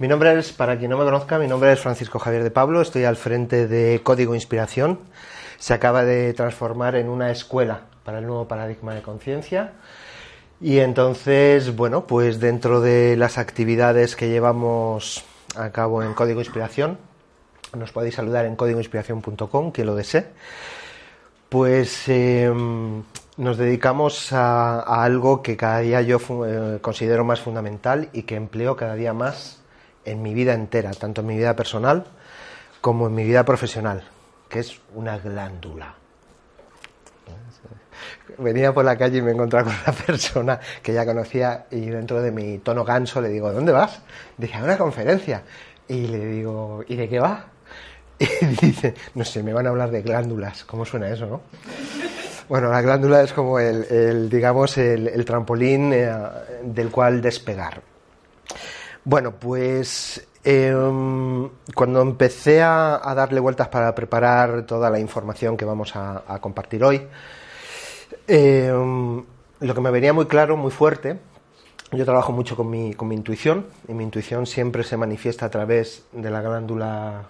Mi nombre es, para quien no me conozca, mi nombre es Francisco Javier de Pablo, estoy al frente de Código Inspiración. Se acaba de transformar en una escuela para el nuevo paradigma de conciencia. Y entonces, bueno, pues dentro de las actividades que llevamos a cabo en Código Inspiración, nos podéis saludar en códigoinspiración.com, quien lo desee. Pues em, nos dedicamos a, algo que cada día yo eh, considero más fundamental y que empleo cada día más en mi vida entera, tanto en mi vida personal como en mi vida profesional, que es una glándula. Venía por la calle y me encontraba con una persona que ya conocía y dentro de mi tono ganso le digo, ¿dónde vas? Dije, a una conferencia. Y le digo, ¿y de qué va? Y dice, no sé, me van a hablar de glándulas. ¿Cómo suena eso, no? Bueno, la glándula es como el, digamos, el, trampolín eh, del cual despegar. Bueno, pues em, cuando empecé a, darle vueltas para preparar toda la información que vamos a, compartir hoy, em, lo que me venía muy claro, muy fuerte, yo trabajo mucho con mi, con mi intuición y mi intuición siempre se manifiesta a través de la glándula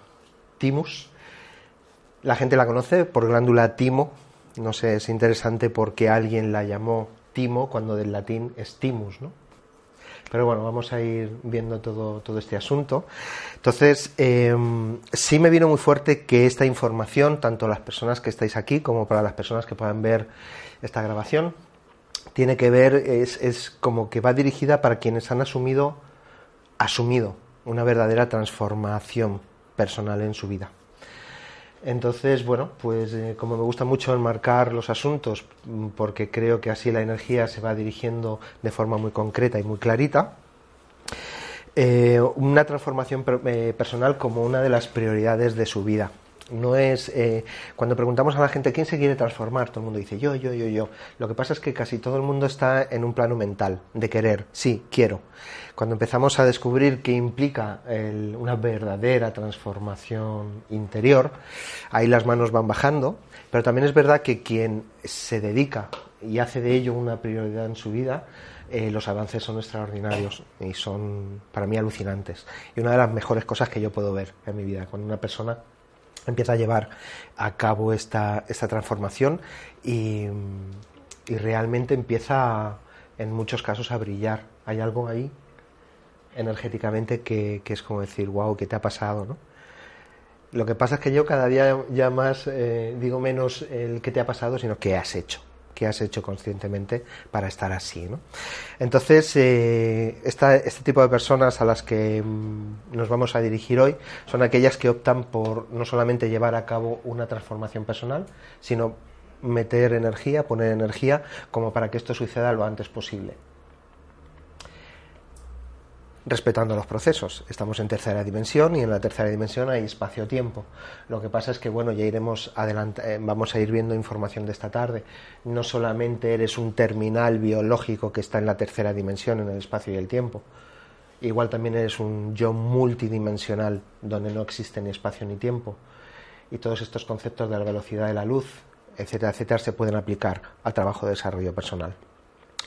timus. La gente la conoce por glándula timo, no sé, es interesante porque alguien la llamó timo cuando del latín es timus, ¿no? Pero bueno, vamos a ir viendo todo, todo este asunto. Entonces, em, sí me vino muy fuerte que esta información, tanto las personas que estáis aquí como para las personas que puedan ver esta grabación, tiene que ver, es, es como que va dirigida para quienes han asumido, asumido una verdadera transformación personal en su vida. Entonces, bueno, pues eh, como me gusta mucho enmarcar los asuntos, mm, porque creo que así la energía se va dirigiendo de forma muy concreta y muy clarita, eh, una transformación eh, personal como una de las prioridades de su vida. No es eh, cuando preguntamos a la gente quién se quiere transformar, todo el mundo dice yo, yo, yo, yo. Lo que pasa es que casi todo el mundo está en un plano mental de querer, sí, quiero. Cuando empezamos a descubrir qué implica una verdadera transformación interior, ahí las manos van bajando, pero también es verdad que quien se dedica y hace de ello una prioridad en su vida, eh, los avances son extraordinarios y son para mí alucinantes. Y una de las mejores cosas que yo puedo ver en mi vida, cuando una persona empieza a llevar a cabo esta, esta transformación y, realmente empieza en muchos casos a brillar. Hay algo ahí energéticamente que, es como decir, wow, ¿qué te ha pasado? ¿no? Lo que pasa es que yo cada día ya más eh, digo menos el qué te ha pasado, sino qué has hecho que has hecho conscientemente para estar así. ¿no? Entonces, eh, este tipo de personas a las que mm, nos vamos a dirigir hoy son aquellas que optan por no solamente llevar a cabo una transformación personal, sino meter energía, poner energía, como para que esto suceda lo antes posible respetando los procesos. Estamos en tercera dimensión y en la tercera dimensión hay espacio-tiempo. Lo que pasa es que, bueno, ya iremos adelante, eh, vamos a ir viendo información de esta tarde. No solamente eres un terminal biológico que está en la tercera dimensión, en el espacio y el tiempo. Igual también eres un yo multidimensional, donde no existe ni espacio ni tiempo. Y todos estos conceptos de la velocidad de la luz, etcétera, etcétera, se pueden aplicar al trabajo de desarrollo personal.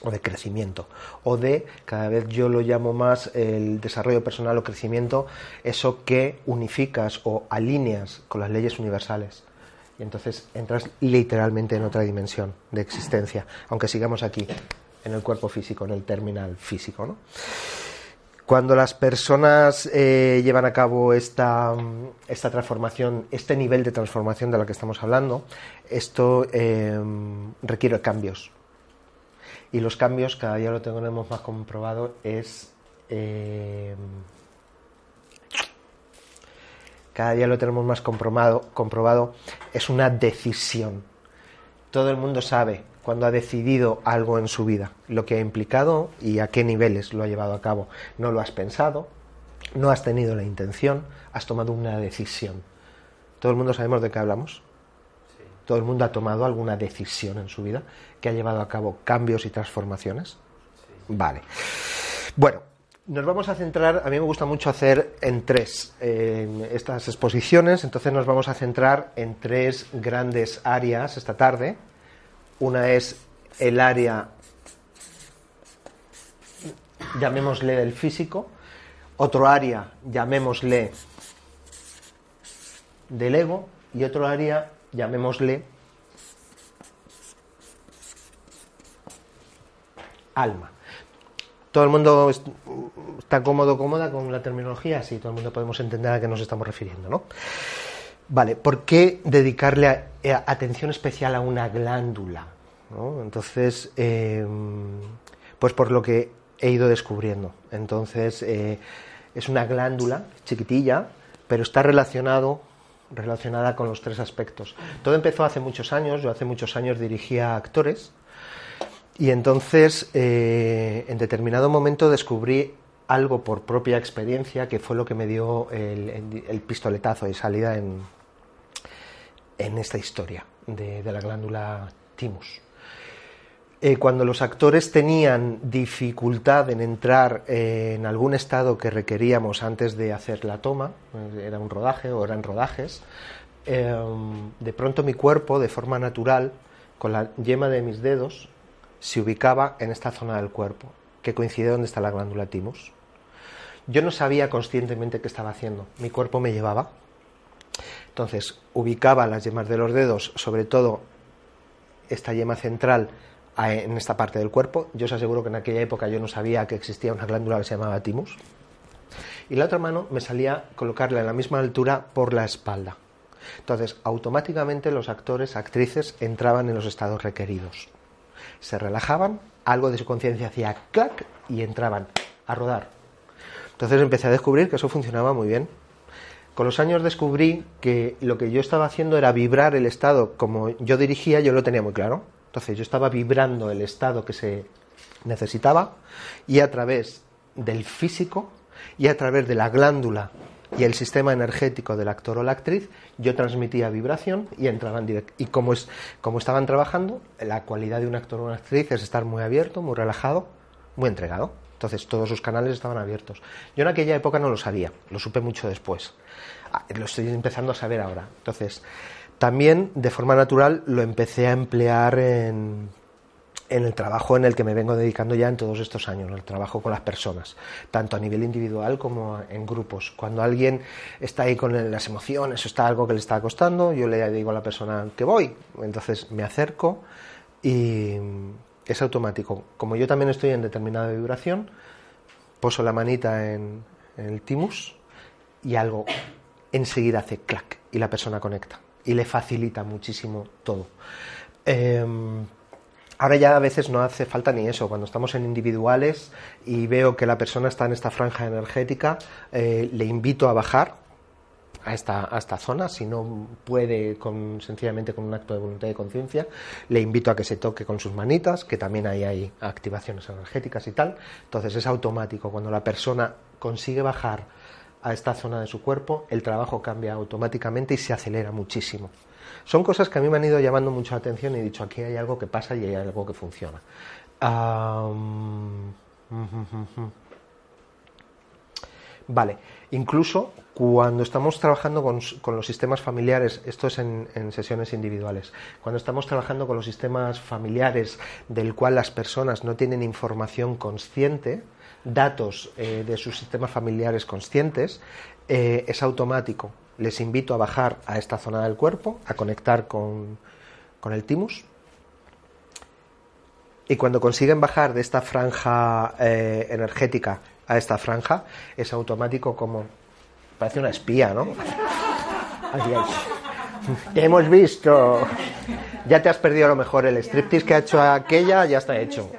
O de crecimiento, o de, cada vez yo lo llamo más el desarrollo personal o crecimiento, eso que unificas o alineas con las leyes universales. Y entonces entras literalmente en otra dimensión de existencia, aunque sigamos aquí, en el cuerpo físico, en el terminal físico. ¿no? Cuando las personas eh, llevan a cabo esta, esta, transformación, este nivel de transformación de la que estamos hablando, esto eh, requiere cambios. Y los cambios, cada día lo tenemos más comprobado, es... Eh, cada día lo tenemos más comprobado, comprobado, es una decisión. Todo el mundo sabe cuando ha decidido algo en su vida, lo que ha implicado y a qué niveles lo ha llevado a cabo. No lo has pensado, no has tenido la intención, has tomado una decisión. ¿Todo el mundo sabemos de qué hablamos? ¿Todo el mundo ha tomado alguna decisión en su vida que ha llevado a cabo cambios y transformaciones? Vale. Bueno, nos vamos a centrar, a mí me gusta mucho hacer en tres en estas exposiciones, entonces nos vamos a centrar en tres grandes áreas esta tarde. Una es el área, llamémosle del físico, otro área, llamémosle del ego, y otro área, llamémosle alma. ¿Todo el mundo está cómodo cómoda con la terminología? Sí, todo el mundo podemos entender a qué nos estamos refiriendo, ¿no? Vale, ¿por qué dedicarle atención especial a una glándula? Entonces, em, pues por lo que he ido descubriendo. Entonces, eh, es una glándula chiquitilla, pero está relacionado relacionada con los tres aspectos. Todo empezó hace muchos años, yo hace muchos años dirigía actores y entonces eh, en determinado momento descubrí algo por propia experiencia que fue lo que me dio el, pistoletazo de salida en, en esta historia de, la glándula timus. Eh, cuando los actores tenían dificultad en entrar en algún estado que requeríamos antes de hacer la toma, eh, era un rodaje o eran rodajes, de pronto mi cuerpo, de forma natural, con la yema de mis dedos, se ubicaba en esta zona del cuerpo, que coincide donde está la glándula timus. Yo no sabía conscientemente qué estaba haciendo, mi cuerpo me llevaba. Entonces, ubicaba las yemas de los dedos, sobre todo esta yema central en esta parte del cuerpo. Yo os aseguro que en aquella época yo no sabía que existía una glándula que se llamaba timus. Y la otra mano me salía colocarla en la misma altura por la espalda. Entonces, automáticamente los actores, actrices entraban en los estados requeridos. Se relajaban, algo de su conciencia hacía clac y entraban a rodar. Entonces empecé a descubrir que eso funcionaba muy bien. Con los años descubrí que lo que yo estaba haciendo era vibrar el estado como yo dirigía, yo lo tenía muy claro. Entonces yo estaba vibrando el estado que se necesitaba y a través del físico y a través de la glándula y el sistema energético del actor o la actriz, yo transmitía vibración y entraban directo. Y como, es, como estaban trabajando, la cualidad de un actor o una actriz es estar muy abierto, muy relajado, muy entregado. Entonces todos sus canales estaban abiertos. Yo en aquella época no lo sabía, lo supe mucho después. Ah, lo estoy empezando a saber ahora. Entonces, también de forma natural lo empecé a emplear en, el trabajo en el que me vengo dedicando ya en todos estos años, el trabajo con las personas, tanto a nivel individual como en grupos. Cuando alguien está ahí con las emociones o está algo que le está costando, yo le digo a la persona que voy, entonces me acerco y es automático. Como yo también estoy en determinada vibración, poso la manita en, el timus y algo enseguida hace clac y la persona conecta y le facilita muchísimo todo. Em, Ahora ya a veces no hace falta ni eso. Cuando estamos en individuales y veo que la persona está en esta franja energética, eh, le invito a bajar a esta, esta zona. Si no puede con, sencillamente con un acto de voluntad y conciencia, le invito a que se toque con sus manitas, que también ahí hay activaciones energéticas y tal. Entonces es automático. Cuando la persona consigue bajar a esta zona de su cuerpo, el trabajo cambia automáticamente y se acelera muchísimo. Son cosas que a mí me han ido llamando mucha atención y he dicho, aquí hay algo que pasa y hay algo que funciona. Vale, incluso cuando estamos trabajando con, con los sistemas familiares, esto es en, sesiones individuales, cuando estamos trabajando con los sistemas familiares del cual las personas no tienen información consciente, datos eh, de sus sistemas familiares conscientes, eh, es automático. Les invito a bajar a esta zona del cuerpo, a conectar con, con el timus. Y cuando consiguen bajar de esta franja eh, energética a esta franja, es automático como Parece una espía, ¿no? Hemos visto. Ya te has perdido a lo mejor. El striptease que ha hecho aquella ya está hecho.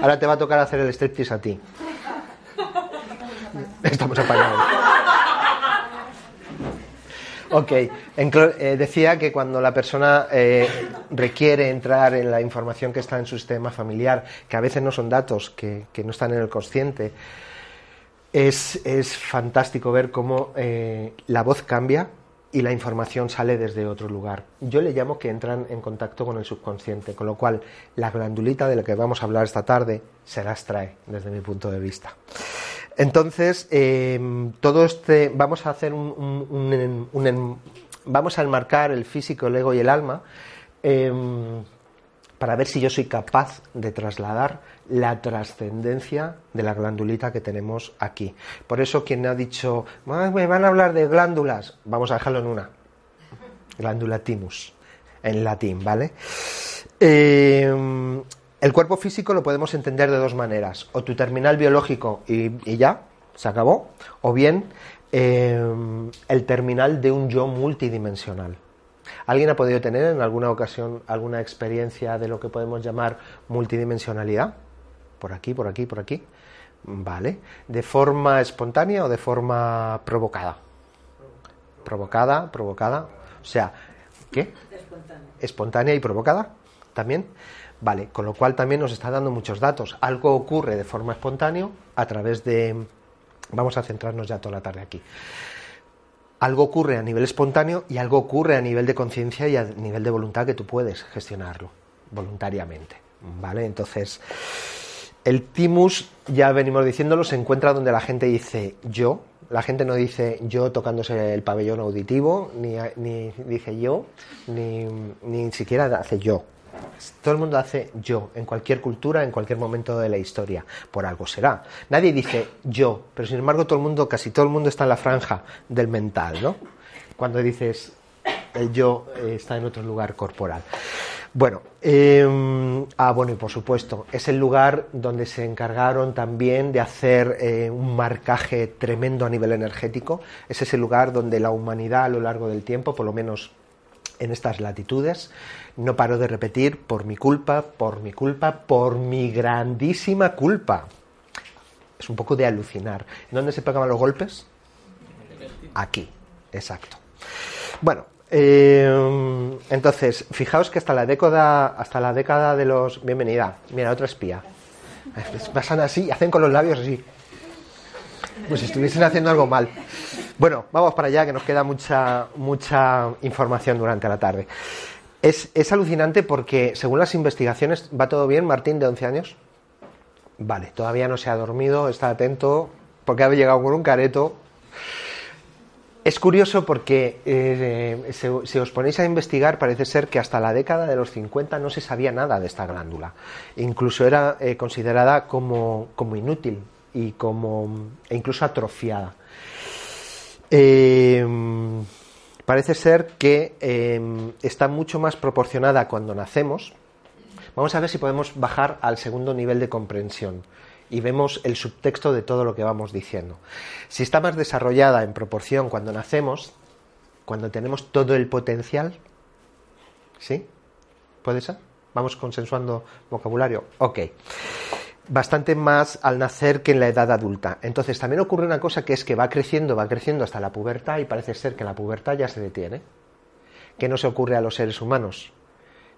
Ahora te va a tocar hacer el striptease a ti. Estamos apañados. Ok, eh, decía que cuando la persona eh, requiere entrar en la información que está en su sistema familiar, que a veces no son datos que, no están en el consciente, es, fantástico ver cómo eh, la voz cambia y la información sale desde otro lugar. Yo le llamo que entran en contacto con el subconsciente, con lo cual la glandulita de la que vamos a hablar esta tarde se las trae, desde mi punto de vista. Entonces, em, todo este, vamos a hacer un, vamos a enmarcar el físico, el ego y el alma em, para ver si yo soy capaz de trasladar la trascendencia de la glandulita que tenemos aquí. Por eso quien ha dicho, me van a hablar de glándulas, vamos a dejarlo en una. Glándula timus, en latín, ¿vale? Eh, el cuerpo físico lo podemos entender de dos maneras. O tu terminal biológico y, ya, se acabó. O bien eh, el terminal de un yo multidimensional. ¿Alguien ha podido tener en alguna ocasión alguna experiencia de lo que podemos llamar multidimensionalidad? por aquí, por aquí, por aquí. Vale. ¿De forma espontánea o de forma provocada? Provocada, provocada. O sea, ¿qué? Espontánea. Espontánea y provocada también. Vale, con lo cual también nos está dando muchos datos. Algo ocurre de forma espontánea a través de... Vamos a centrarnos ya toda la tarde aquí. Algo ocurre a nivel espontáneo y algo ocurre a nivel de conciencia y a nivel de voluntad que tú puedes gestionarlo voluntariamente. ¿Vale? Entonces, el timus, ya venimos diciéndolo, se encuentra donde la gente dice yo. La gente no dice yo tocándose el pabellón auditivo, ni, ni dice yo, ni, ni siquiera hace yo. Todo el mundo hace yo, en cualquier cultura, en cualquier momento de la historia. Por algo será. Nadie dice yo, pero sin embargo todo el mundo, casi todo el mundo está en la franja del mental, ¿no? Cuando dices el yo eh, está en otro lugar corporal. Bueno, em, ah, bueno, y por supuesto, es el lugar donde se encargaron también de hacer eh, un marcaje tremendo a nivel energético. Es ese lugar donde la humanidad a lo largo del tiempo, por lo menos en estas latitudes, no paró de repetir por mi culpa, por mi culpa, por mi grandísima culpa. Es un poco de alucinar. ¿Dónde se pegaban los golpes? Aquí, exacto. Bueno, eh, entonces, fijaos que hasta la década, hasta la década de los. Bienvenida, mira, otra espía. Pasan así, hacen con los labios así. Pues si estuviesen haciendo algo mal. Bueno, vamos para allá, que nos queda mucha, mucha información durante la tarde. Es, es alucinante porque, según las investigaciones, ¿va todo bien, Martín, de 11 años? Vale, todavía no se ha dormido, está atento, porque ha llegado con un careto es curioso porque eh, si os ponéis a investigar parece ser que hasta la década de los 50 no se sabía nada de esta glándula. Incluso era eh, considerada como, inútil y como, e incluso atrofiada. Em, parece ser que em, está mucho más proporcionada cuando nacemos. Vamos a ver si podemos bajar al segundo nivel de comprensión y vemos el subtexto de todo lo que vamos diciendo. Si está más desarrollada en proporción cuando nacemos, cuando tenemos todo el potencial, ¿sí? ¿Puede ser? Vamos consensuando vocabulario. Ok. Bastante más al nacer que en la edad adulta. Entonces también ocurre una cosa que es que va creciendo, va creciendo hasta la pubertad y parece ser que la pubertad ya se detiene. ¿Qué no se ocurre a los seres humanos?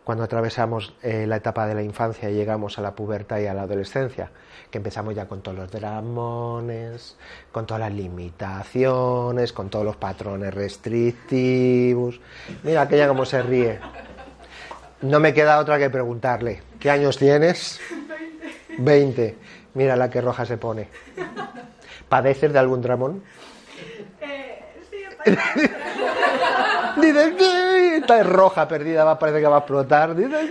cuando atravesamos eh, la etapa de la infancia y llegamos a la pubertad y a la adolescencia, que empezamos ya con todos los dramones, con todas las limitaciones, con todos los patrones restrictivos. Mira aquella como se ríe. No me queda otra que preguntarle, ¿qué años tienes? 20. Mira la que roja se pone. ¿Padeces de algún dramón? Eh, sí, Dices, "Sí", está roja, perdida, va, parece que va a explotar. Dices.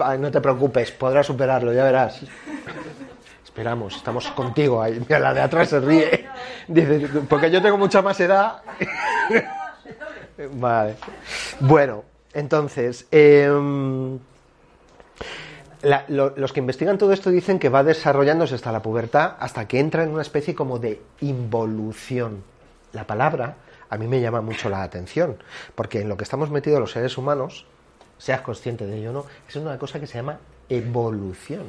Ay, no te preocupes, podrás superarlo, ya verás. Esperamos, estamos contigo ahí. Mira, la de atrás se ríe. Dice, porque yo tengo mucha más edad. Vale. Bueno, entonces, em, la- lo- los que investigan todo esto dicen que va desarrollándose hasta la pubertad, hasta que entra en una especie como de involución. La palabra a mí me llama mucho la atención, porque en lo que estamos metidos los seres humanos, seas consciente de ello o no, es una cosa que se llama evolución,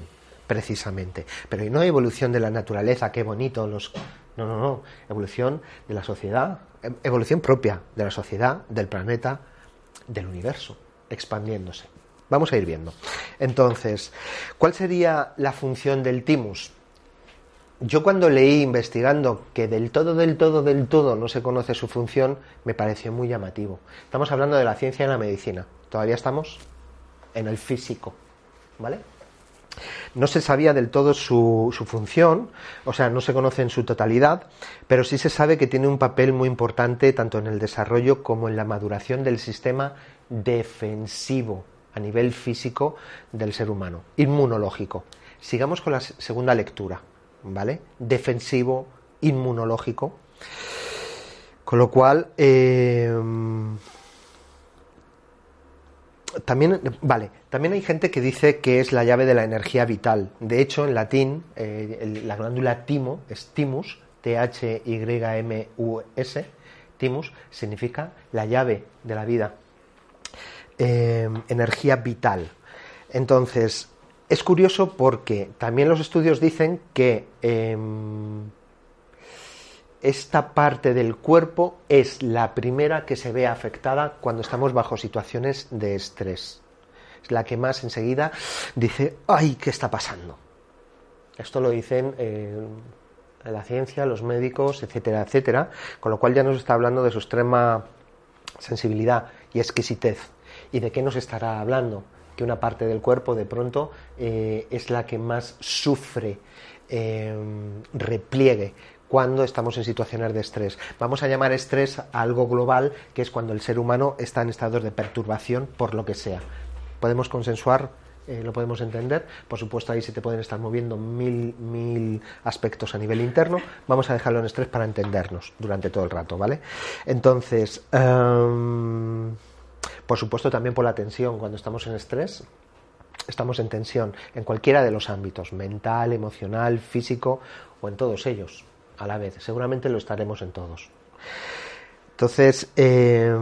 precisamente. Pero no evolución de la naturaleza, qué bonito, los... No, no, no, evolución de la sociedad, e- evolución propia de la sociedad, del planeta, del universo, expandiéndose. Vamos a ir viendo. Entonces, ¿cuál sería la función del timus? Yo cuando leí investigando que del todo, del todo, del todo no se conoce su función, me pareció muy llamativo. Estamos hablando de la ciencia y la medicina. Todavía estamos en el físico, ¿vale? No se sabía del todo su, su función, o sea, no se conoce en su totalidad, pero sí se sabe que tiene un papel muy importante tanto en el desarrollo como en la maduración del sistema defensivo a nivel físico del ser humano, inmunológico. Sigamos con la se- segunda lectura, ¿vale? Defensivo, inmunológico. Con lo cual, eh, también, vale, también hay gente que dice que es la llave de la energía vital. De hecho, en latín, eh, la glándula timo es timus, T-H-Y-M-U-S, timus, significa la llave de la vida, eh, energía vital. Entonces, es curioso porque también los estudios dicen que em, esta parte del cuerpo es la primera que se ve afectada cuando estamos bajo situaciones de estrés. Es la que más enseguida dice, ay, ¿qué está pasando? Esto lo dicen eh, la ciencia, los médicos, etcétera, etcétera, con lo cual ya nos está hablando de su extrema sensibilidad y exquisitez. ¿Y de qué nos estará hablando? Que una parte del cuerpo de pronto eh, es la que más sufre eh, repliegue cuando estamos en situaciones de estrés. Vamos a llamar estrés a algo global, que es cuando el ser humano está en estados de perturbación por lo que sea. Podemos consensuar, eh, lo podemos entender. Por supuesto, ahí se te pueden estar moviendo mil, mil aspectos a nivel interno. Vamos a dejarlo en estrés para entendernos durante todo el rato, ¿vale? Entonces, em, por supuesto, también por la tensión. Cuando estamos en estrés, estamos en tensión en cualquiera de los ámbitos, mental, emocional, físico o en todos ellos a la vez. Seguramente lo estaremos en todos. Entonces, eh,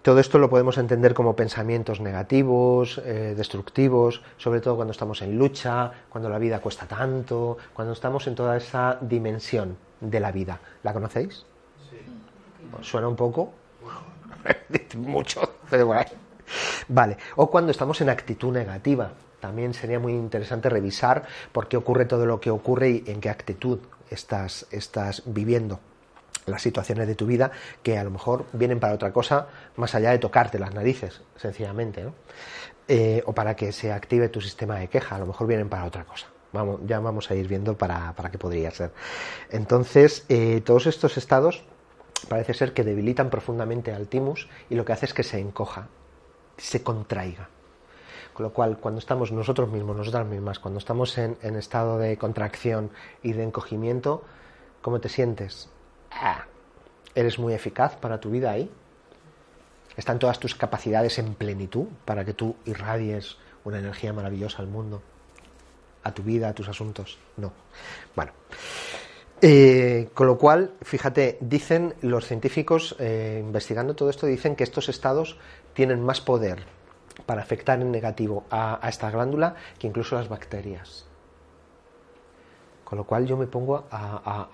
todo esto lo podemos entender como pensamientos negativos, eh, destructivos, sobre todo cuando estamos en lucha, cuando la vida cuesta tanto, cuando estamos en toda esa dimensión de la vida. ¿La conocéis? Sí. ¿Suena un poco? Mucho, pero. Vale, o cuando estamos en actitud negativa. También sería muy interesante revisar por qué ocurre todo lo que ocurre y en qué actitud estás, estás viviendo las situaciones de tu vida que a lo mejor vienen para otra cosa más allá de tocarte las narices, sencillamente, ¿no? Eh, o para que se active tu sistema de queja, a lo mejor vienen para otra cosa. Vamos, ya vamos a ir viendo para, para qué podría ser. Entonces, eh, todos estos estados parece ser que debilitan profundamente al timus y lo que hace es que se encoja, se contraiga. Con lo cual, cuando estamos nosotros mismos, nosotras mismas, cuando estamos en, estado de contracción y de encogimiento, ¿cómo te sientes? Ah, ¿Eres muy eficaz para tu vida ahí? ¿Están todas tus capacidades en plenitud para que tú irradies una energía maravillosa al mundo, a tu vida, a tus asuntos? No. Bueno. Eh, con lo cual, fíjate, dicen los científicos, eh, investigando todo esto, dicen que estos estados tienen más poder para afectar en negativo a, esta glándula que incluso las bacterias. Con lo cual yo me pongo a,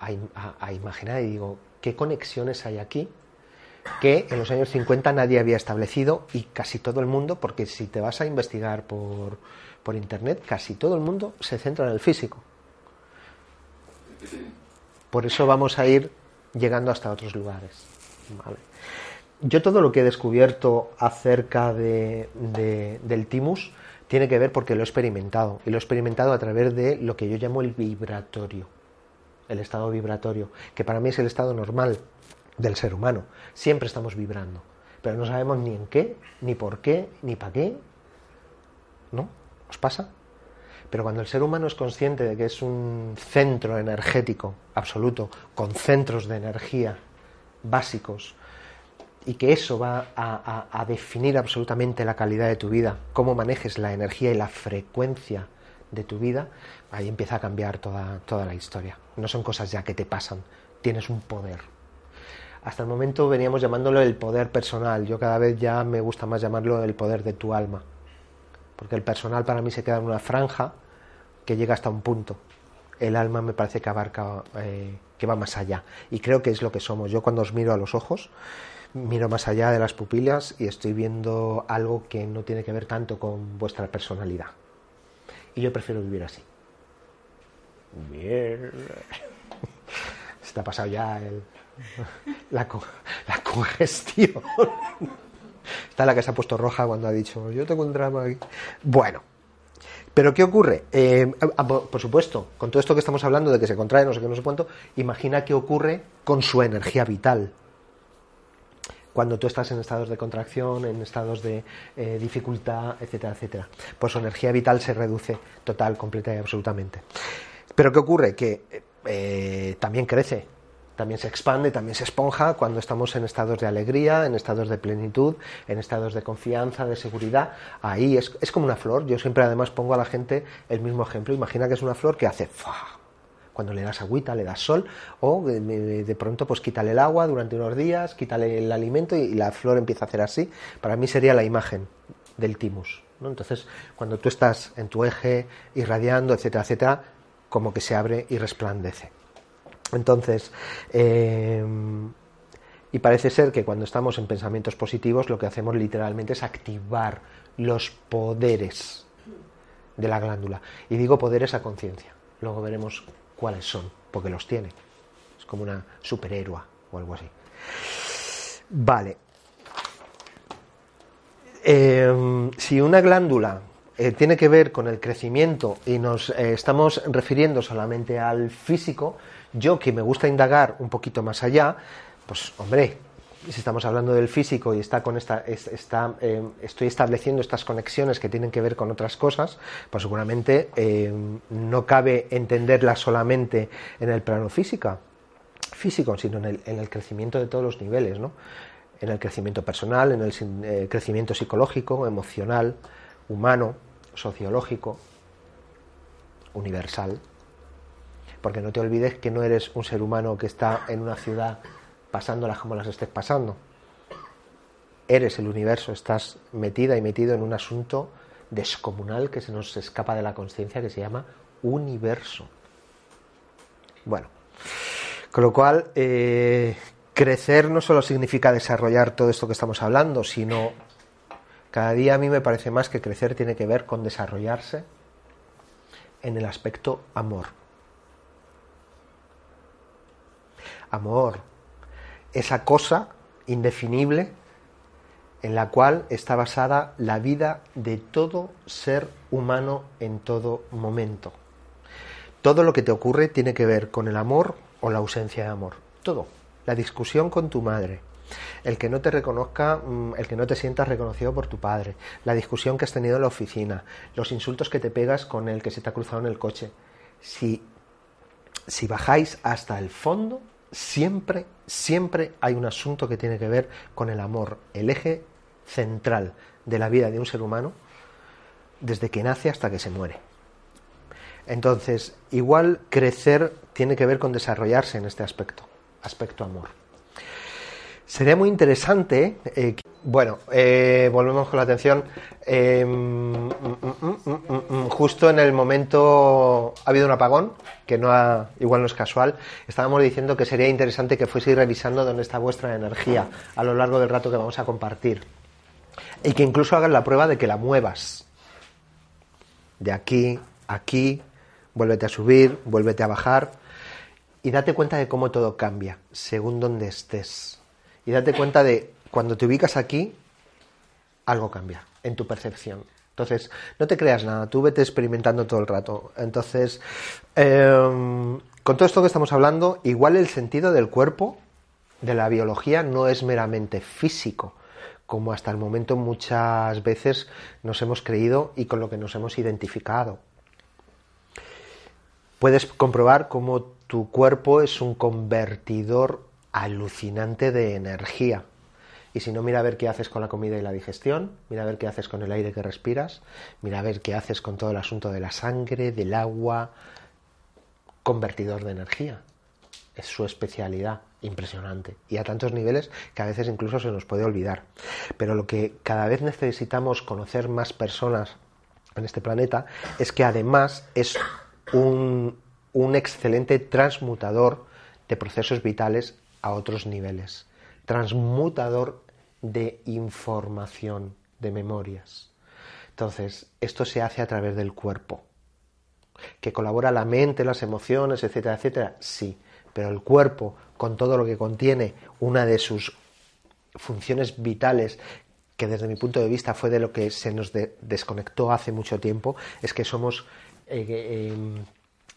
a, imaginar y digo, ¿qué conexiones hay aquí? Que en los años 50 nadie había establecido y casi todo el mundo, porque si te vas a investigar por, por internet, casi todo el mundo se centra en el físico. Por eso vamos a ir llegando hasta otros lugares. Yo todo lo que he descubierto acerca de, del timus tiene que ver porque lo he experimentado y lo he experimentado a través de lo que yo llamo el vibratorio. el estado vibratorio, que para mí es el estado normal del ser humano. Siempre estamos vibrando, pero no sabemos ni en qué, ni por qué, ni para qué. ¿No? ¿Os pasa? Pero cuando el ser humano es consciente de que es un centro energético absoluto, con centros de energía básicos, y que eso va a, definir absolutamente la calidad de tu vida, cómo manejes la energía y la frecuencia de tu vida, ahí empieza a cambiar toda, toda la historia. No son cosas ya que te pasan, tienes un poder. Hasta el momento veníamos llamándolo el poder personal, yo cada vez ya me gusta más llamarlo el poder de tu alma, porque el personal para mí se queda en una franja que llega hasta un punto. El alma me parece que abarca, eh, que va más allá, y creo que es lo que somos. Yo cuando os miro a los ojos, miro más allá de las pupilas y estoy viendo algo que no tiene que ver tanto con vuestra personalidad. Y yo prefiero vivir así. Bien. Se te ha pasado ya la, la congestión. Está la que se ha puesto roja cuando ha dicho, yo tengo un drama aquí. Bueno, pero ¿qué ocurre? Eh, ah, por supuesto, con todo esto que estamos hablando de que se contrae, no sé qué, no sé cuánto, imagina qué ocurre con su energía vital cuando tú estás en estados de contracción, en estados de eh, dificultad, etcétera, etcétera. Pues su energía vital se reduce total, completa y absolutamente. Pero ¿qué ocurre? Que eh, también crece, también se expande, también se esponja cuando estamos en estados de alegría, en estados de plenitud, en estados de confianza, de seguridad. Ahí es, es como una flor. Yo siempre además pongo a la gente el mismo ejemplo. Imagina que es una flor que hace cuando le das agüita, le das sol, o de, pronto pues quítale el agua durante unos días, quítale el alimento y, la flor empieza a hacer así. Para mí sería la imagen del timus. ¿no? Entonces, cuando tú estás en tu eje irradiando, etcétera, etcétera, como que se abre y resplandece. Entonces, em, y parece ser que cuando estamos en pensamientos positivos, lo que hacemos literalmente es activar los poderes de la glándula. Y digo poderes a conciencia. Luego veremos cuáles son, porque los tiene. Es como una superhéroe o algo así. Vale. Em, si una glándula eh, tiene que ver con el crecimiento y nos eh, estamos refiriendo solamente al físico, yo que me gusta indagar un poquito más allá, pues hombre, si estamos hablando del físico y está con esta, eh, estoy estableciendo estas conexiones que tienen que ver con otras cosas, pues seguramente eh, no cabe entenderla solamente en el plano físico, físico sino en el, en el crecimiento de todos los niveles, ¿no? en el crecimiento personal, en el eh, crecimiento psicológico, emocional, humano, sociológico, universal. Porque no te olvides que no eres un ser humano que está en una ciudad pasándolas como las estés pasando. Eres el universo, estás metida y metido en un asunto descomunal que se nos escapa de la conciencia que se llama universo. Bueno, con lo cual, eh, crecer no solo significa desarrollar todo esto que estamos hablando, sino cada día a mí me parece más que crecer tiene que ver con desarrollarse en el aspecto amor. Amor, esa cosa indefinible en la cual está basada la vida de todo ser humano en todo momento. Todo lo que te ocurre tiene que ver con el amor o la ausencia de amor. Todo. La discusión con tu madre, el que no te reconozca, mm, el que no te sientas reconocido por tu padre, la discusión que has tenido en la oficina, los insultos que te pegas con el que se te ha cruzado en el coche. Si, si bajáis hasta el fondo, siempre, siempre hay un asunto que tiene que ver con el amor, el eje central de la vida de un ser humano, desde que nace hasta que se muere. Entonces, igual crecer tiene que ver con desarrollarse en este aspecto, aspecto amor. Sería muy interesante eh, bueno, eh, volvemos con la atención. Em, mm, mm, mm, justo en el momento ha habido un apagón, que no ha, igual no es casual. Estábamos diciendo que sería interesante que fueseis revisando dónde está vuestra energía a lo largo del rato que vamos a compartir. Y que incluso hagas la prueba de que la muevas. De aquí, aquí, vuélvete a subir, vuélvete a bajar. Y date cuenta de cómo todo cambia según donde estés. Y date cuenta de cuando te ubicas aquí, algo cambia en tu percepción. Entonces, no te creas nada, tú vete experimentando todo el rato. Entonces, em, con todo esto que estamos hablando, igual el sentido del cuerpo, de la biología, no es meramente físico, como hasta el momento muchas veces nos hemos creído y con lo que nos hemos identificado. Puedes comprobar cómo tu cuerpo es un convertidor alucinante de energía. Y si no, mira a ver qué haces con la comida y la digestión, mira a ver qué haces con el aire que respiras, mira a ver qué haces con todo el asunto de la sangre, del agua, convertidor de energía. Es su especialidad, impresionante. Y a tantos niveles que a veces incluso se nos puede olvidar. Pero lo que cada vez necesitamos conocer más personas en este planeta es que además es un, un excelente transmutador de procesos vitales a otros niveles. Transmutador de información, de memorias. Entonces, esto se hace a través del cuerpo. ¿Que colabora la mente, las emociones, etcétera, etcétera? Sí, pero el cuerpo, con todo lo que contiene, una de sus funciones vitales, que desde mi punto de vista fue de lo que se nos desconectó hace mucho tiempo, es que somos eh, em,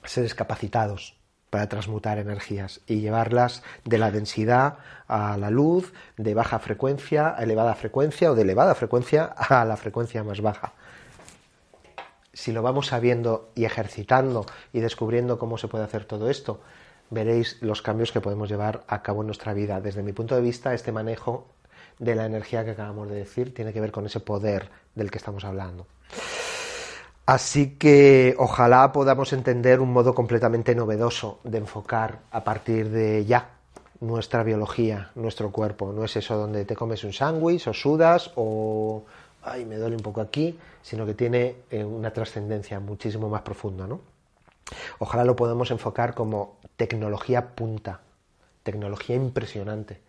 seres capacitados para transmutar energías y llevarlas de la densidad a la luz, de baja frecuencia a elevada frecuencia o de elevada frecuencia a la frecuencia más baja. Si lo vamos sabiendo y ejercitando y descubriendo cómo se puede hacer todo esto, veréis los cambios que podemos llevar a cabo en nuestra vida. Desde mi punto de vista, este manejo de la energía que acabamos de decir tiene que ver con ese poder del que estamos hablando. Así que ojalá podamos entender un modo completamente novedoso de enfocar a partir de ya nuestra biología, nuestro cuerpo. No es eso donde te comes un sándwich o sudas o ay, me duele un poco aquí, sino que tiene eh, una trascendencia muchísimo más profunda, ¿no? Ojalá lo podamos enfocar como tecnología punta, tecnología impresionante,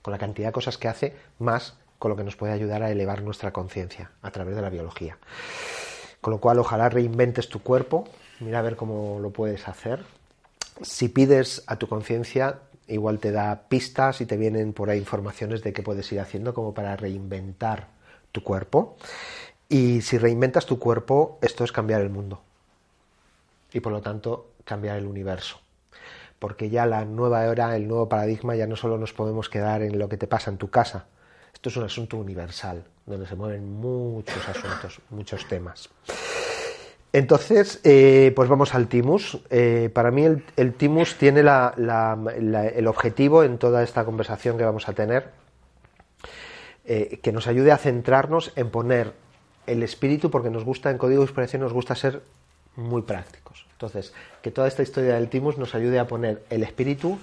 con la cantidad de cosas que hace, más con lo que nos puede ayudar a elevar nuestra conciencia a través de la biología. Con lo cual, ojalá reinventes tu cuerpo, mira a ver cómo lo puedes hacer. Si pides a tu conciencia, igual te da pistas y te vienen por ahí informaciones de qué puedes ir haciendo como para reinventar tu cuerpo. Y si reinventas tu cuerpo, esto es cambiar el mundo. Y por lo tanto, cambiar el universo. Porque ya la nueva era, el nuevo paradigma, ya no solo nos podemos quedar en lo que te pasa en tu casa. Esto es un asunto universal donde se mueven muchos asuntos, muchos temas. Entonces, eh, pues vamos al Timus. Eh, para mí el, Timus tiene el objetivo en toda esta conversación que vamos a tener, eh, que nos ayude a centrarnos en poner el espíritu, porque nos gusta en Código de Inspiración, nos gusta ser muy prácticos. Entonces, que toda esta historia del Timus nos ayude a poner el espíritu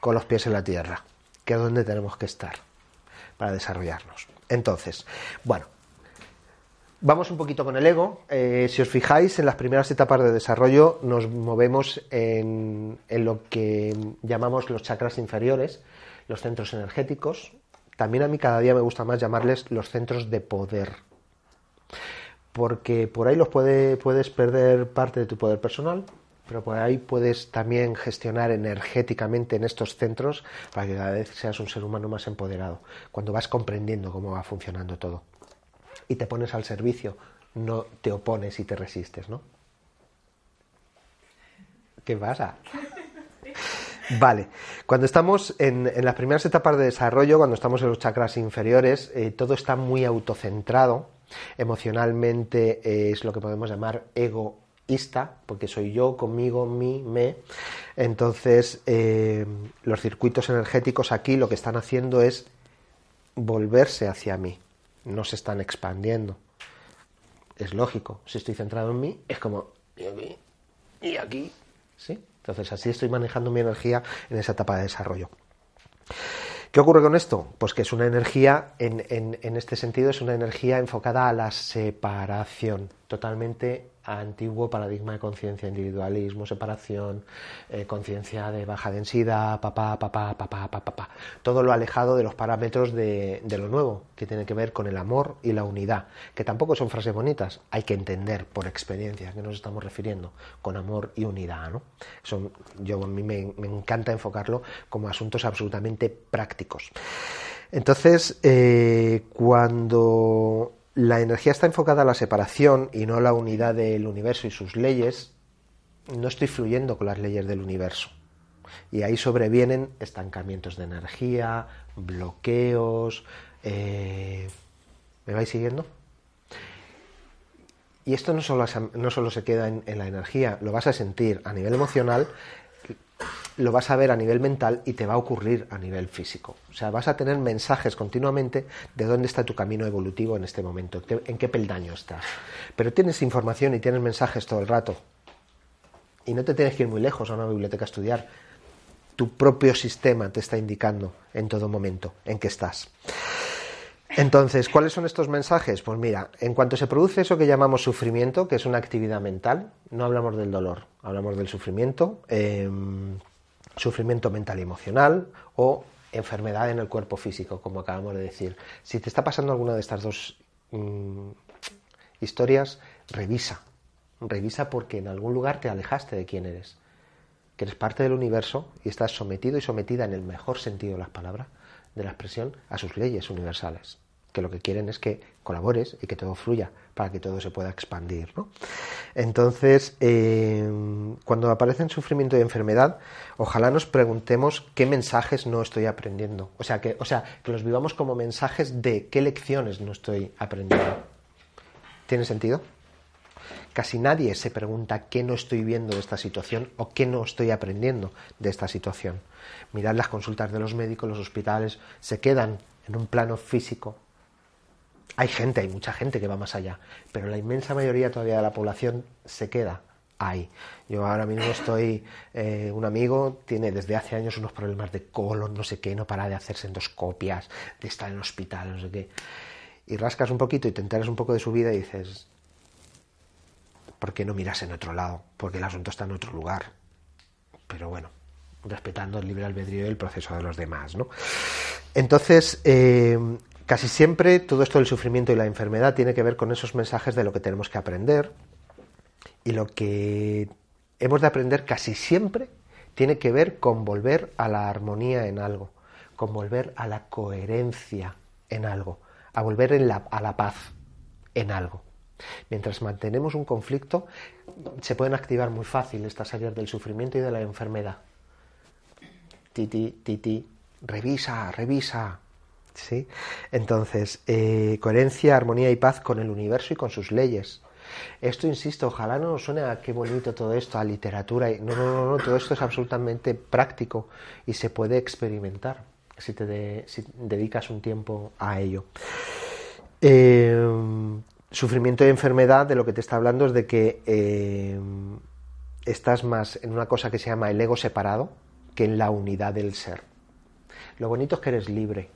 con los pies en la tierra, que es donde tenemos que estar para desarrollarnos. Entonces, bueno, vamos un poquito con el ego. Eh, si os fijáis, en las primeras etapas de desarrollo nos movemos en, lo que llamamos los chakras inferiores, los centros energéticos. También a mí cada día me gusta más llamarles los centros de poder. Porque por ahí los puedes perder parte de tu poder personal, pero por ahí puedes también gestionar energéticamente en estos centros para que cada vez seas un ser humano más empoderado, cuando vas comprendiendo cómo va funcionando todo. Y te pones al servicio, no te opones y te resistes, ¿no? ¿Qué pasa? Vale, cuando estamos en, las primeras etapas de desarrollo, cuando estamos en los chakras inferiores, eh, todo está muy autocentrado, emocionalmente eh, es lo que podemos llamar ego porque soy yo, conmigo, mí, me. Entonces, eh, los circuitos energéticos aquí lo que están haciendo es volverse hacia mí, no se están expandiendo. Es lógico, si estoy centrado en mí, es como, y aquí, y aquí, ¿sí? Entonces, así estoy manejando mi energía en esa etapa de desarrollo. ¿Qué ocurre con esto? Pues que es una energía, en, en este sentido, es una energía enfocada a la separación, totalmente antiguo paradigma de conciencia, individualismo, separación, eh, conciencia de baja densidad, papá, papá, papá, papá, papá. Todo lo alejado de los parámetros de, lo nuevo, que tiene que ver con el amor y la unidad, que tampoco son frases bonitas, hay que entender por experiencia a qué nos estamos refiriendo con amor y unidad. ¿no? yo a mí me, encanta enfocarlo como asuntos absolutamente prácticos. Entonces, eh, cuando la energía está enfocada a la separación y no a la unidad del universo y sus leyes, no estoy fluyendo con las leyes del universo. Y ahí sobrevienen estancamientos de energía, bloqueos. Eh, ¿Me vais siguiendo? Y esto no solo, no solo se queda en, la energía, lo vas a sentir a nivel emocional, lo vas a ver a nivel mental y te va a ocurrir a nivel físico. O sea, vas a tener mensajes continuamente de dónde está tu camino evolutivo en este momento, en qué peldaño estás. Pero tienes información y tienes mensajes todo el rato. Y no te tienes que ir muy lejos a una biblioteca a estudiar. Tu propio sistema te está indicando en todo momento en qué estás. Entonces, ¿cuáles son estos mensajes? Pues mira, en cuanto se produce eso que llamamos sufrimiento, que es una actividad mental, no hablamos del dolor, hablamos del sufrimiento, em, sufrimiento mental y emocional o enfermedad en el cuerpo físico, como acabamos de decir. Si te está pasando alguna de estas dos mm, historias, revisa, revisa porque en algún lugar te alejaste de quién eres, que eres parte del universo y estás sometido y sometida en el mejor sentido de las palabras de la expresión a sus leyes universales, que lo que quieren es que colabores y que todo fluya para que todo se pueda expandir. Entonces, eh, cuando aparecen sufrimiento y enfermedad, ojalá nos preguntemos qué mensajes no estoy aprendiendo. O sea, que, o sea, que los vivamos como mensajes de qué lecciones no estoy aprendiendo. ¿Tiene sentido? Casi nadie se pregunta qué no estoy viendo de esta situación o qué no estoy aprendiendo de esta situación. Mirad las consultas de los médicos, los hospitales, se quedan en un plano físico. Hay gente, hay mucha gente que va más allá, pero la inmensa mayoría todavía de la población se queda ahí. Yo ahora mismo estoy, eh, un amigo tiene desde hace años unos problemas de colon, no sé qué, no para de hacerse endoscopias, de estar en el hospital, no sé qué. Y rascas un poquito y te enteras un poco de su vida y dices, ¿por qué no miras en otro lado? Porque el asunto está en otro lugar. Pero bueno, respetando el libre albedrío y el proceso de los demás, ¿no? Entonces, eh, casi siempre todo esto del sufrimiento y la enfermedad tiene que ver con esos mensajes de lo que tenemos que aprender y lo que hemos de aprender casi siempre tiene que ver con volver a la armonía en algo, con volver a la coherencia en algo, a volver a la paz en algo. Mientras mantenemos un conflicto, se pueden activar muy fácil estas áreas del sufrimiento y de la enfermedad. Titi, titi, revisa, revisa. ¿Sí? Entonces, eh, coherencia, armonía y paz con el universo y con sus leyes. Esto, insisto, ojalá no nos suene a qué bonito todo esto, a literatura. No, no, no, no, todo esto es absolutamente práctico y se puede experimentar si te dedicas un tiempo a ello. Eh, sufrimiento y enfermedad de lo que te está hablando es de que eh, estás más en una cosa que se llama el ego separado que en la unidad del ser. Lo bonito es que eres libre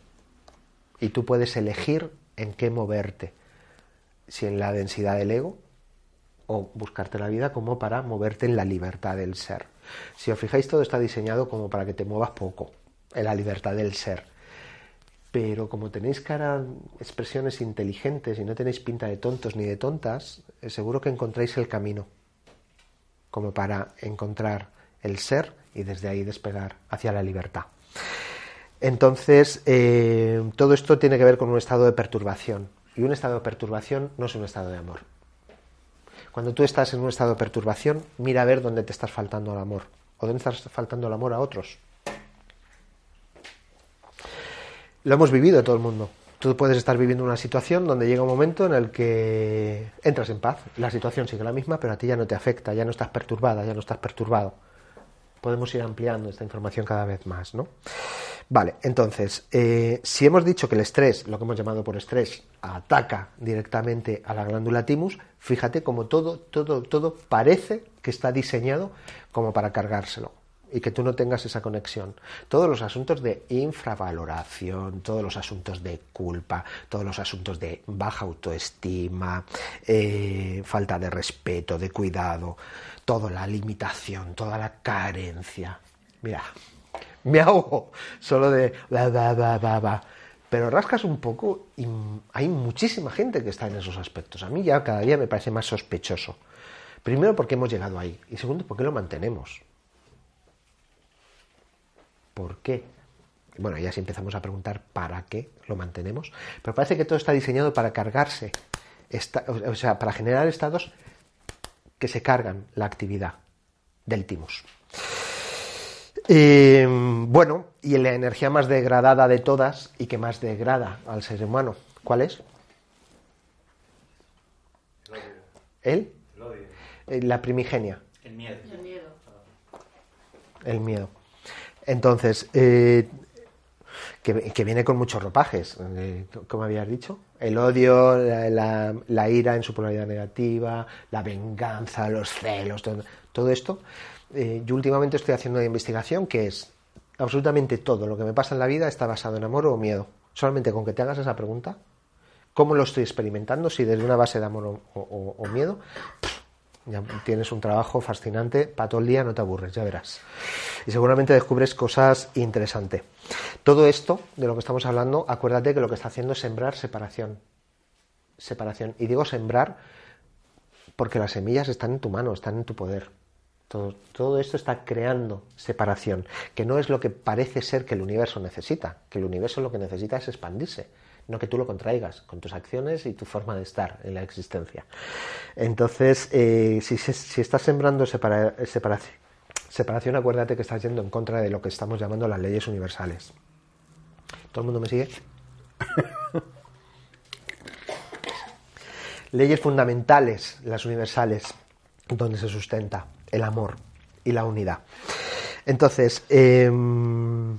y tú puedes elegir en qué moverte, si en la densidad del ego o buscarte la vida como para moverte en la libertad del ser. Si os fijáis, todo está diseñado como para que te muevas poco, en la libertad del ser pero como tenéis cara expresiones inteligentes y no tenéis pinta de tontos ni de tontas, eh, seguro que encontráis el camino como para encontrar el ser y desde ahí despegar hacia la libertad. Entonces, eh, todo esto tiene que ver con un estado de perturbación. Y un estado de perturbación no es un estado de amor. Cuando tú estás en un estado de perturbación, mira a ver dónde te estás faltando el amor. O dónde estás faltando el amor a otros. Lo hemos vivido todo el mundo. Tú puedes estar viviendo una situación donde llega un momento en el que entras en paz, la situación sigue la misma, pero a ti ya no te afecta, ya no estás perturbada, ya no estás perturbado. Podemos ir ampliando esta información cada vez más, ¿no? Vale, entonces, eh, si hemos dicho que el estrés, lo que hemos llamado por estrés, ataca directamente a la glándula timus, fíjate como todo, todo, todo parece que está diseñado como para cargárselo y que tú no tengas esa conexión. Todos los asuntos de infravaloración, todos los asuntos de culpa, todos los asuntos de baja autoestima, eh, falta de respeto, de cuidado, toda la limitación, toda la carencia. Mira, me ahogo solo de Pero rascas un poco y hay muchísima gente que está en esos aspectos. A mí ya cada día me parece más sospechoso. Primero porque hemos llegado ahí y segundo porque lo mantenemos. ¿Por qué? Bueno, ya si empezamos a preguntar para qué lo mantenemos, pero parece que todo está diseñado para cargarse, o sea, para generar estados que se cargan la actividad. del timus. Eh, bueno, y la energía más degradada de todas y que más degrada al ser humano, ¿cuál es? ¿El? Eh, La primigenia. El miedo. El miedo. El miedo. Entonces, eh, que, que viene con muchos ropajes, eh, como habías dicho. El odio, la, la- la ira en su polaridad negativa, la venganza, los celos, todo, todo esto. Eh, yo últimamente estoy haciendo una investigación que es absolutamente todo lo que me pasa en la vida está basado en amor o miedo. Solamente con que te hagas esa pregunta, ¿cómo lo estoy experimentando? Si desde una base de amor o, miedo, ya tienes un trabajo fascinante, para todo el día no te aburres, ya verás. Y seguramente descubres cosas interesantes. Todo esto, de lo que estamos hablando, acuérdate que lo que está haciendo es sembrar separación. Separación. Y digo sembrar porque las semillas están en tu mano, están en tu poder. Todo, esto está creando separación, que no es lo que parece ser que el universo necesita, que el universo lo que necesita es expandirse, no que tú lo contraigas con tus acciones y tu forma de estar en la existencia. Entonces, eh, si, estás sembrando separa- separación, separación, acuérdate que estás yendo en contra de lo que estamos llamando las leyes universales. ¿Todo el mundo me sigue? leyes fundamentales, las universales, donde se sustenta el amor y la unidad. Entonces, em,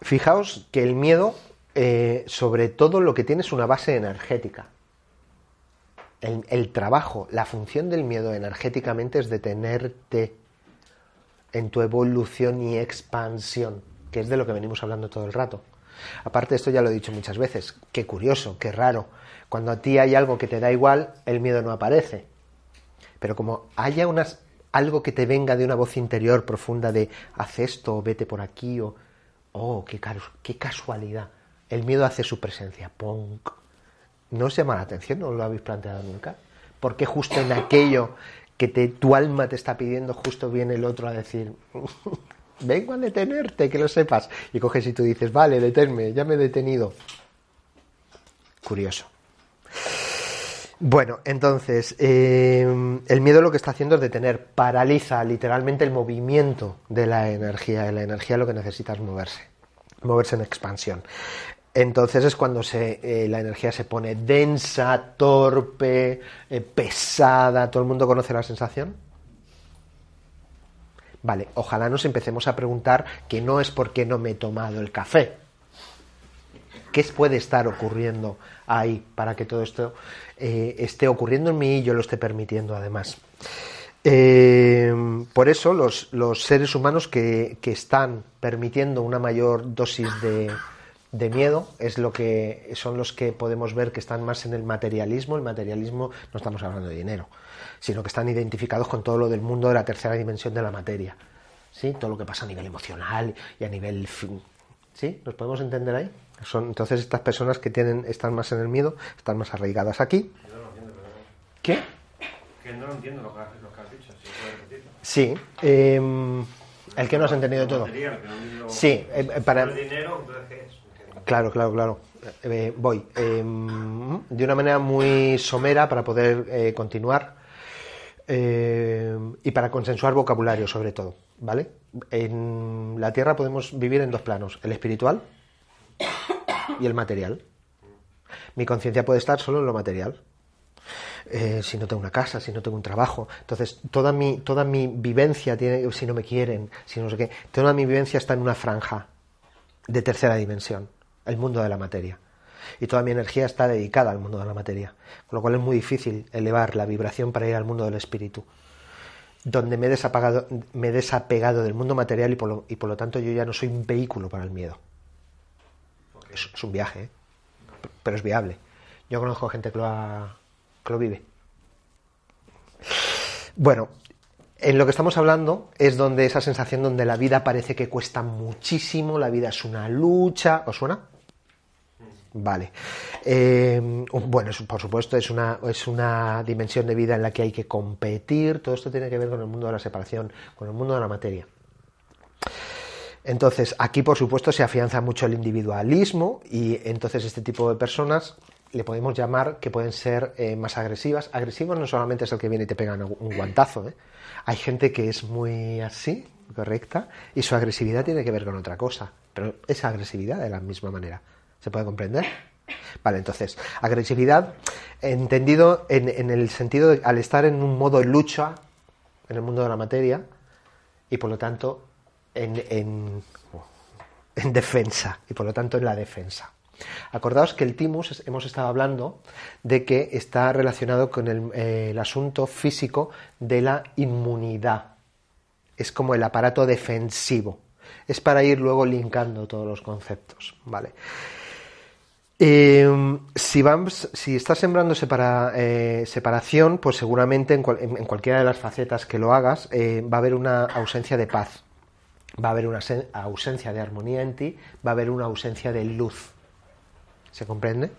fijaos que el miedo, eh, sobre todo lo que tiene es una base energética. El, el trabajo, la función del miedo energéticamente es detenerte en tu evolución y expansión, que es de lo que venimos hablando todo el rato. Aparte, esto ya lo he dicho muchas veces, qué curioso, qué raro. Cuando a ti hay algo que te da igual, el miedo no aparece. Pero como haya unas, algo que te venga de una voz interior profunda de haz esto, o vete por aquí, o oh, qué, qué casualidad. El miedo hace su presencia. Ponk. ¿No os llama la atención? ¿No lo habéis planteado nunca? ¿Por qué justo en aquello que te, tu alma te está pidiendo, justo viene el otro a decir, vengo a detenerte, que lo sepas? Y coges y tú dices, vale, deténme, ya me he detenido. Curioso. Bueno, entonces, eh, el miedo lo que está haciendo es detener, paraliza literalmente el movimiento de la energía. La energía lo que necesita es moverse, moverse en expansión. Entonces es cuando se, eh, la energía se pone densa, torpe, eh, pesada. ¿Todo el mundo conoce la sensación? Vale, ojalá nos empecemos a preguntar que no es porque no me he tomado el café. ¿Qué puede estar ocurriendo ahí para que todo esto eh, esté ocurriendo en mí y yo lo esté permitiendo además? Eh, por eso los, los seres humanos que, que están permitiendo una mayor dosis de, de miedo es lo que son los que podemos ver que están más en el materialismo. El materialismo no estamos hablando de dinero, sino que están identificados con todo lo del mundo de la tercera dimensión de la materia. ¿Sí? Todo lo que pasa a nivel emocional y a nivel ¿Sí? ¿Nos podemos entender ahí? Son, entonces estas personas que tienen, están más en el miedo, están más arraigadas aquí. ¿Qué? Que no lo entiendo lo que has, lo que has dicho, si puedes repetirlo. Sí. eh, el que no has entendido todo. Material, no Sí, eh, para- El dinero, entonces, ¿qué es? Claro, claro, claro. Eh, voy. Eh, de una manera muy somera para poder eh, continuar eh, y para consensuar vocabulario sobre todo, ¿vale? En la Tierra podemos vivir en dos planos, el espiritual y el material. Mi conciencia puede estar solo en lo material. Eh, si no tengo una casa, si no tengo un trabajo. Entonces, toda mi, toda mi vivencia tiene, si no me quieren, si no sé qué, toda mi vivencia está en una franja de tercera dimensión, el mundo de la materia. Y toda mi energía está dedicada al mundo de la materia. Con lo cual es muy difícil elevar la vibración para ir al mundo del espíritu. Donde me he desapagado, me he desapegado del mundo material y por, lo, y por lo tanto yo ya no soy un vehículo para el miedo. Es, un viaje, ¿eh? pero es viable. Yo conozco gente que lo, ha- que lo vive. Bueno, en lo que estamos hablando es donde esa sensación donde la vida parece que cuesta muchísimo, la vida es una lucha. ¿Os suena? Vale. Eh, bueno, por supuesto, es una, es una dimensión de vida en la que hay que competir. Todo esto tiene que ver con el mundo de la separación, con el mundo de la materia. Entonces, aquí, por supuesto, se afianza mucho el individualismo y entonces este tipo de personas le podemos llamar que pueden ser eh, más agresivas. Agresivos no solamente es el que viene y te pega un guantazo. ¿eh? Hay gente que es muy así, correcta, y su agresividad tiene que ver con otra cosa. Pero esa agresividad de la misma manera. ¿Se puede comprender? Vale, entonces, agresividad entendido en, el sentido de al estar en un modo de lucha en el mundo de la materia y por lo tanto en, en defensa y por lo tanto en la defensa. Acordaos que el timus hemos estado hablando de que está relacionado con el, eh, el, asunto físico de la inmunidad. Es como el aparato defensivo. Es para ir luego linkando todos los conceptos. ¿vale? Eh, si, vamos, si estás sembrando eh, separación, pues seguramente en, cualquiera de las facetas que lo hagas va a haber una ausencia de paz, va a haber una ausencia de armonía en ti, va a haber una ausencia de luz. ¿Se comprende?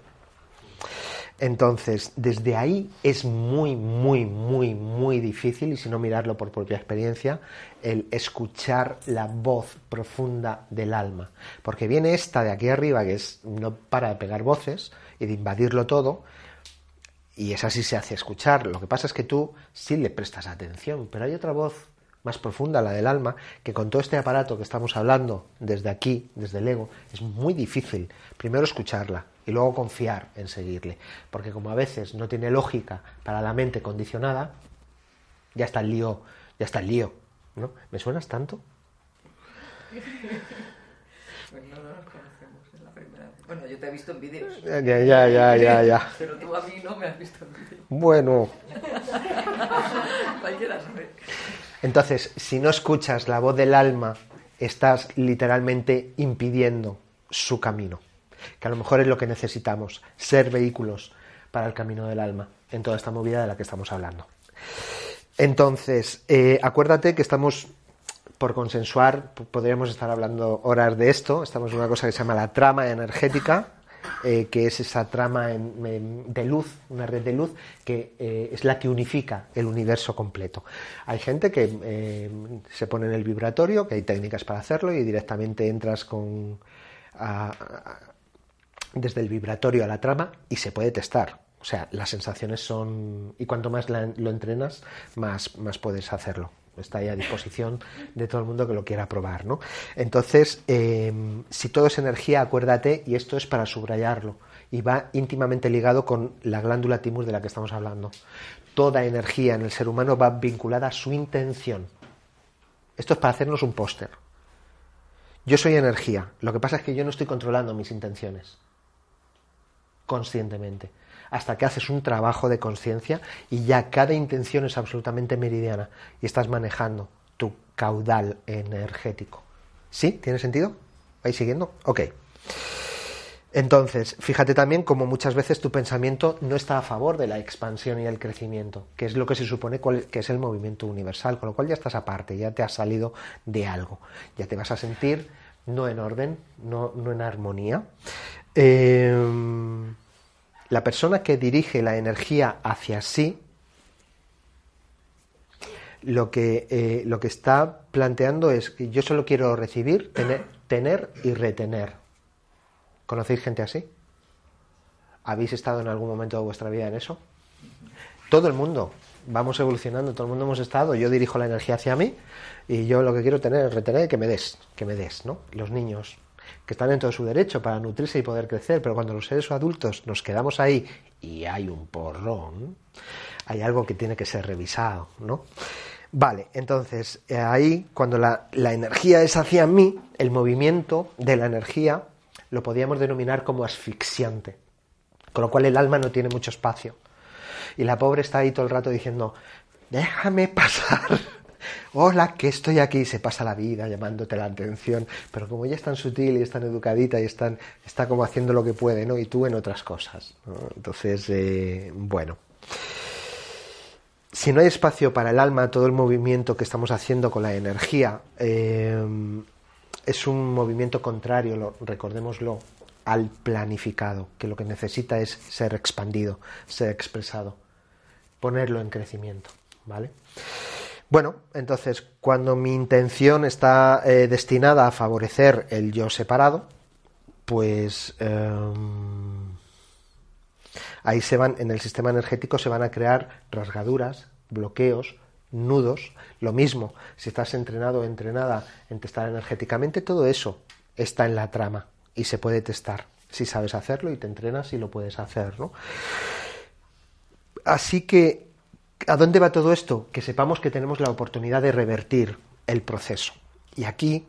Entonces, desde ahí es muy, muy, muy, muy difícil, y si no mirarlo por propia experiencia, el escuchar la voz profunda del alma. Porque viene esta de aquí arriba, que es no para de pegar voces y de invadirlo todo, y esa sí se hace escuchar. Lo que pasa es que tú sí le prestas atención, pero hay otra voz más profunda, la del alma, que con todo este aparato que estamos hablando desde aquí, desde el ego, es muy difícil primero escucharla y luego confiar en seguirle. Porque como a veces no tiene lógica para la mente condicionada, ya está el lío, ya está el lío. ¿no? ¿Me suenas tanto? Pues no nos conocemos, es la primera vez. Bueno, yo te he visto en vídeos. Ya, ya, ya, ya, ya. Pero tú a mí no me has visto en vídeos. Bueno. Cualquiera sabe. Entonces, si no escuchas la voz del alma, estás literalmente impidiendo su camino, que a lo mejor es lo que necesitamos, ser vehículos para el camino del alma en toda esta movida de la que estamos hablando. Entonces, eh, acuérdate que estamos por consensuar, podríamos estar hablando horas de esto, estamos en una cosa que se llama la trama energética, eh, que es esa trama de luz, una red de luz, que eh, es la que unifica el universo completo. Hay gente que eh, se pone en el vibratorio, que hay técnicas para hacerlo, y directamente entras con, desde el vibratorio a la trama y se puede testar. O sea, las sensaciones son... Y cuanto más lo entrenas, más, más puedes hacerlo está ahí a disposición de todo el mundo que lo quiera probar, ¿no? Entonces, em, si todo es energía, acuérdate, y esto es para subrayarlo, y va íntimamente ligado con la glándula timus de la que estamos hablando. Toda energía en el ser humano va vinculada a su intención. Esto es para hacernos un póster. Yo soy energía, lo que pasa es que yo no estoy controlando mis intenciones conscientemente hasta que haces un trabajo de conciencia y ya cada intención es absolutamente meridiana y estás manejando tu caudal energético. ¿Sí? ¿Tiene sentido? ¿Vais siguiendo? Ok. Entonces, fíjate también como muchas veces tu pensamiento no está a favor de la expansión y el crecimiento, que es lo que se supone que es el movimiento universal, con lo cual ya estás aparte, ya te has salido de algo, ya te vas a sentir no en orden, no, no en armonía. Eh, la persona que dirige la energía hacia sí, lo que, eh, lo que está planteando es que yo solo quiero recibir, tener, tener y retener. ¿Conocéis gente así? ¿Habéis estado en algún momento de vuestra vida en eso? Todo el mundo. Vamos evolucionando, todo el mundo hemos estado. Yo dirijo la energía hacia mí y yo lo que quiero tener es retener que me des, que me des, ¿no? Los niños que están en todo su derecho para nutrirse y poder crecer, pero cuando los seres adultos nos quedamos ahí y hay un porrón, hay algo que tiene que ser revisado, ¿no? Vale, entonces eh, ahí cuando la, la energía es hacia mí, el movimiento de la energía lo podríamos denominar como asfixiante, con lo cual el alma no tiene mucho espacio. Y la pobre está ahí todo el rato diciendo, déjame pasar hola, que estoy aquí, se pasa la vida llamándote la atención, pero como ella es tan sutil y es tan educadita y está como haciendo lo que puede, ¿no? Y tú en otras cosas. Entonces, eh, bueno. Si no hay espacio para el alma, todo el movimiento que estamos haciendo con la energía eh, es un movimiento contrario, recordémoslo, al planificado, que lo que necesita es ser expandido, ser expresado, ponerlo en crecimiento, ¿vale? Bueno, entonces, cuando mi intención está eh, destinada a favorecer el yo separado, pues em, Ahí se van, en el sistema energético se van a crear rasgaduras, bloqueos, nudos. Lo mismo, si estás entrenado o entrenada en testar energéticamente, todo eso está en la trama y se puede testar. Si sabes hacerlo y te entrenas y lo puedes hacer, ¿no? Así que, ¿a dónde va todo esto? Que sepamos que tenemos la oportunidad de revertir el proceso. Y aquí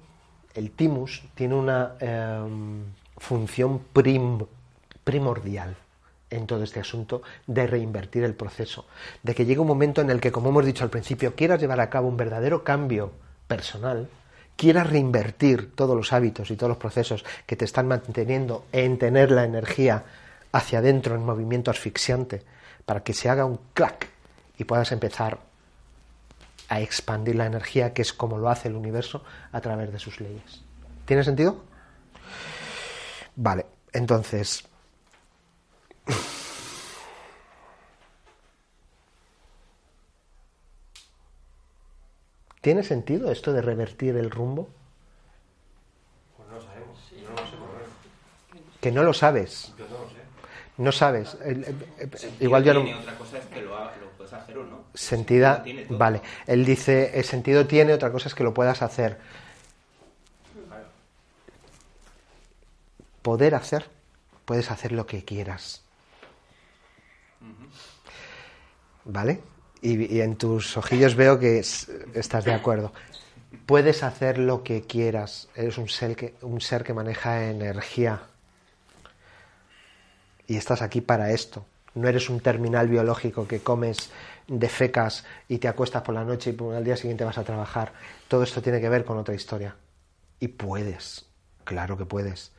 el timus tiene una em, función prim- primordial en todo este asunto de reinvertir el proceso, de que llegue un momento en el que, como hemos dicho al principio, quieras llevar a cabo un verdadero cambio personal, quieras reinvertir todos los hábitos y todos los procesos que te están manteniendo en tener la energía hacia adentro en movimiento asfixiante, para que se haga un clac y puedas empezar a expandir la energía, que es como lo hace el universo a través de sus leyes. ¿Tiene sentido? Vale, entonces. ¿Tiene sentido esto de revertir el rumbo? Pues no lo sabemos. Yo no lo sé. Que no lo sabes. Yo no lo sé. No sabes. Igual yo no. Tiene, Otra cosa es que lo, ha- lo puedes hacer o no. Sentida, vale. Él dice, el sentido tiene, otra cosa es que lo puedas hacer. Poder hacer, puedes hacer lo que quieras. ¿Vale? Y, y en tus ojillos veo que es- estás de acuerdo. Puedes hacer lo que quieras. Eres un ser que, un ser que maneja energía. Y estás aquí para esto. No eres un terminal biológico que comes, defecas y te acuestas por la noche y al día siguiente vas a trabajar. Todo esto tiene que ver con otra historia. Y puedes, claro que puedes.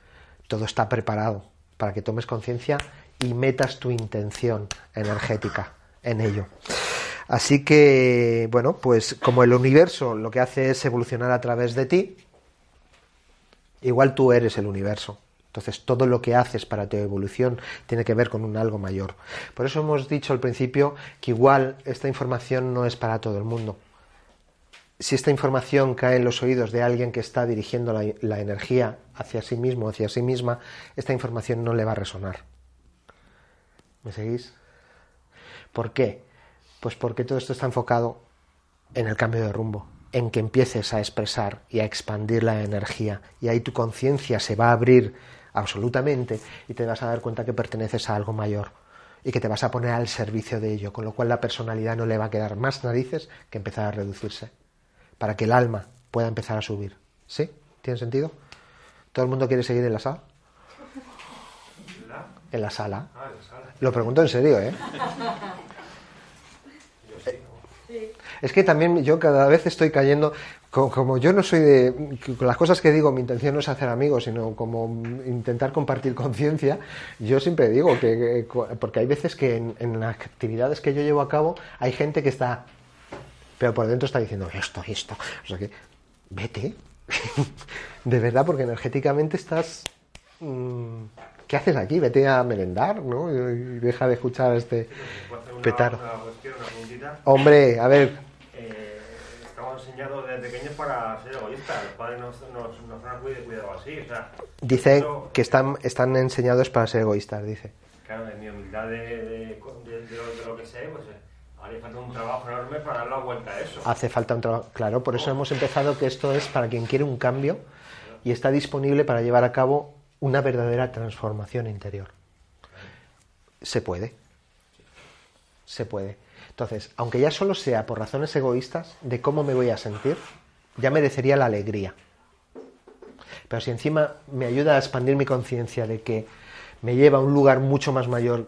Todo está preparado para que tomes conciencia y metas tu intención energética en ello. Así que, bueno, pues como el universo lo que hace es evolucionar a través de ti, igual tú eres el universo. Entonces, todo lo que haces para tu evolución tiene que ver con un algo mayor. Por eso hemos dicho al principio que igual esta información no es para todo el mundo. Si esta información cae en los oídos de alguien que está dirigiendo la, energía hacia sí mismo, hacia sí misma, esta información no le va a resonar. ¿Me seguís? ¿Por qué? Pues porque todo esto está enfocado en el cambio de rumbo, en que empieces a expresar y a expandir la energía. Y ahí tu conciencia se va a abrir absolutamente y te vas a dar cuenta que perteneces a algo mayor y que te vas a poner al servicio de ello, con lo cual la personalidad no le va a quedar más narices que empezar a reducirse, para que el alma pueda empezar a subir. ¿Sí? ¿Tiene sentido? ¿Todo el mundo quiere seguir en la sala? ¿La? En la. Ah, la sala. Lo pregunto en serio, ¿eh? Es que también yo cada vez estoy cayendo, co- como yo no soy de, con las cosas que digo, mi intención no es hacer amigos, sino como intentar compartir conciencia, yo siempre digo que, porque hay veces que en, en las actividades que yo llevo a cabo hay gente que está, pero por dentro está diciendo esto, esto, o sea que, vete, de verdad, porque energéticamente estás, mm, ¿qué haces aquí? Vete a merendar, ¿no? Y deja de escuchar este ¿Puedo hacer una, petardo. una cuestión, una preguntita? Hombre, a ver, estamos enseñados desde pequeños para ser egoístas. Los padres nos, nos, nos han cuid- cuidado así. O sea, Dice eso, que están, están enseñados para ser egoístas, dice. Claro, en mi humildad de, de, de- de lo, de que sé, pues eh, haría falta un trabajo enorme para dar la vuelta a eso. Hace falta un trabajo. Claro, por eso hemos empezado que esto es para quien quiere un cambio y está disponible para llevar a cabo una verdadera transformación interior. Se puede. Se puede. Entonces, aunque ya solo sea por razones egoístas de cómo me voy a sentir, ya merecería la alegría. Pero si encima me ayuda a expandir mi conciencia de que me lleva a un lugar mucho más mayor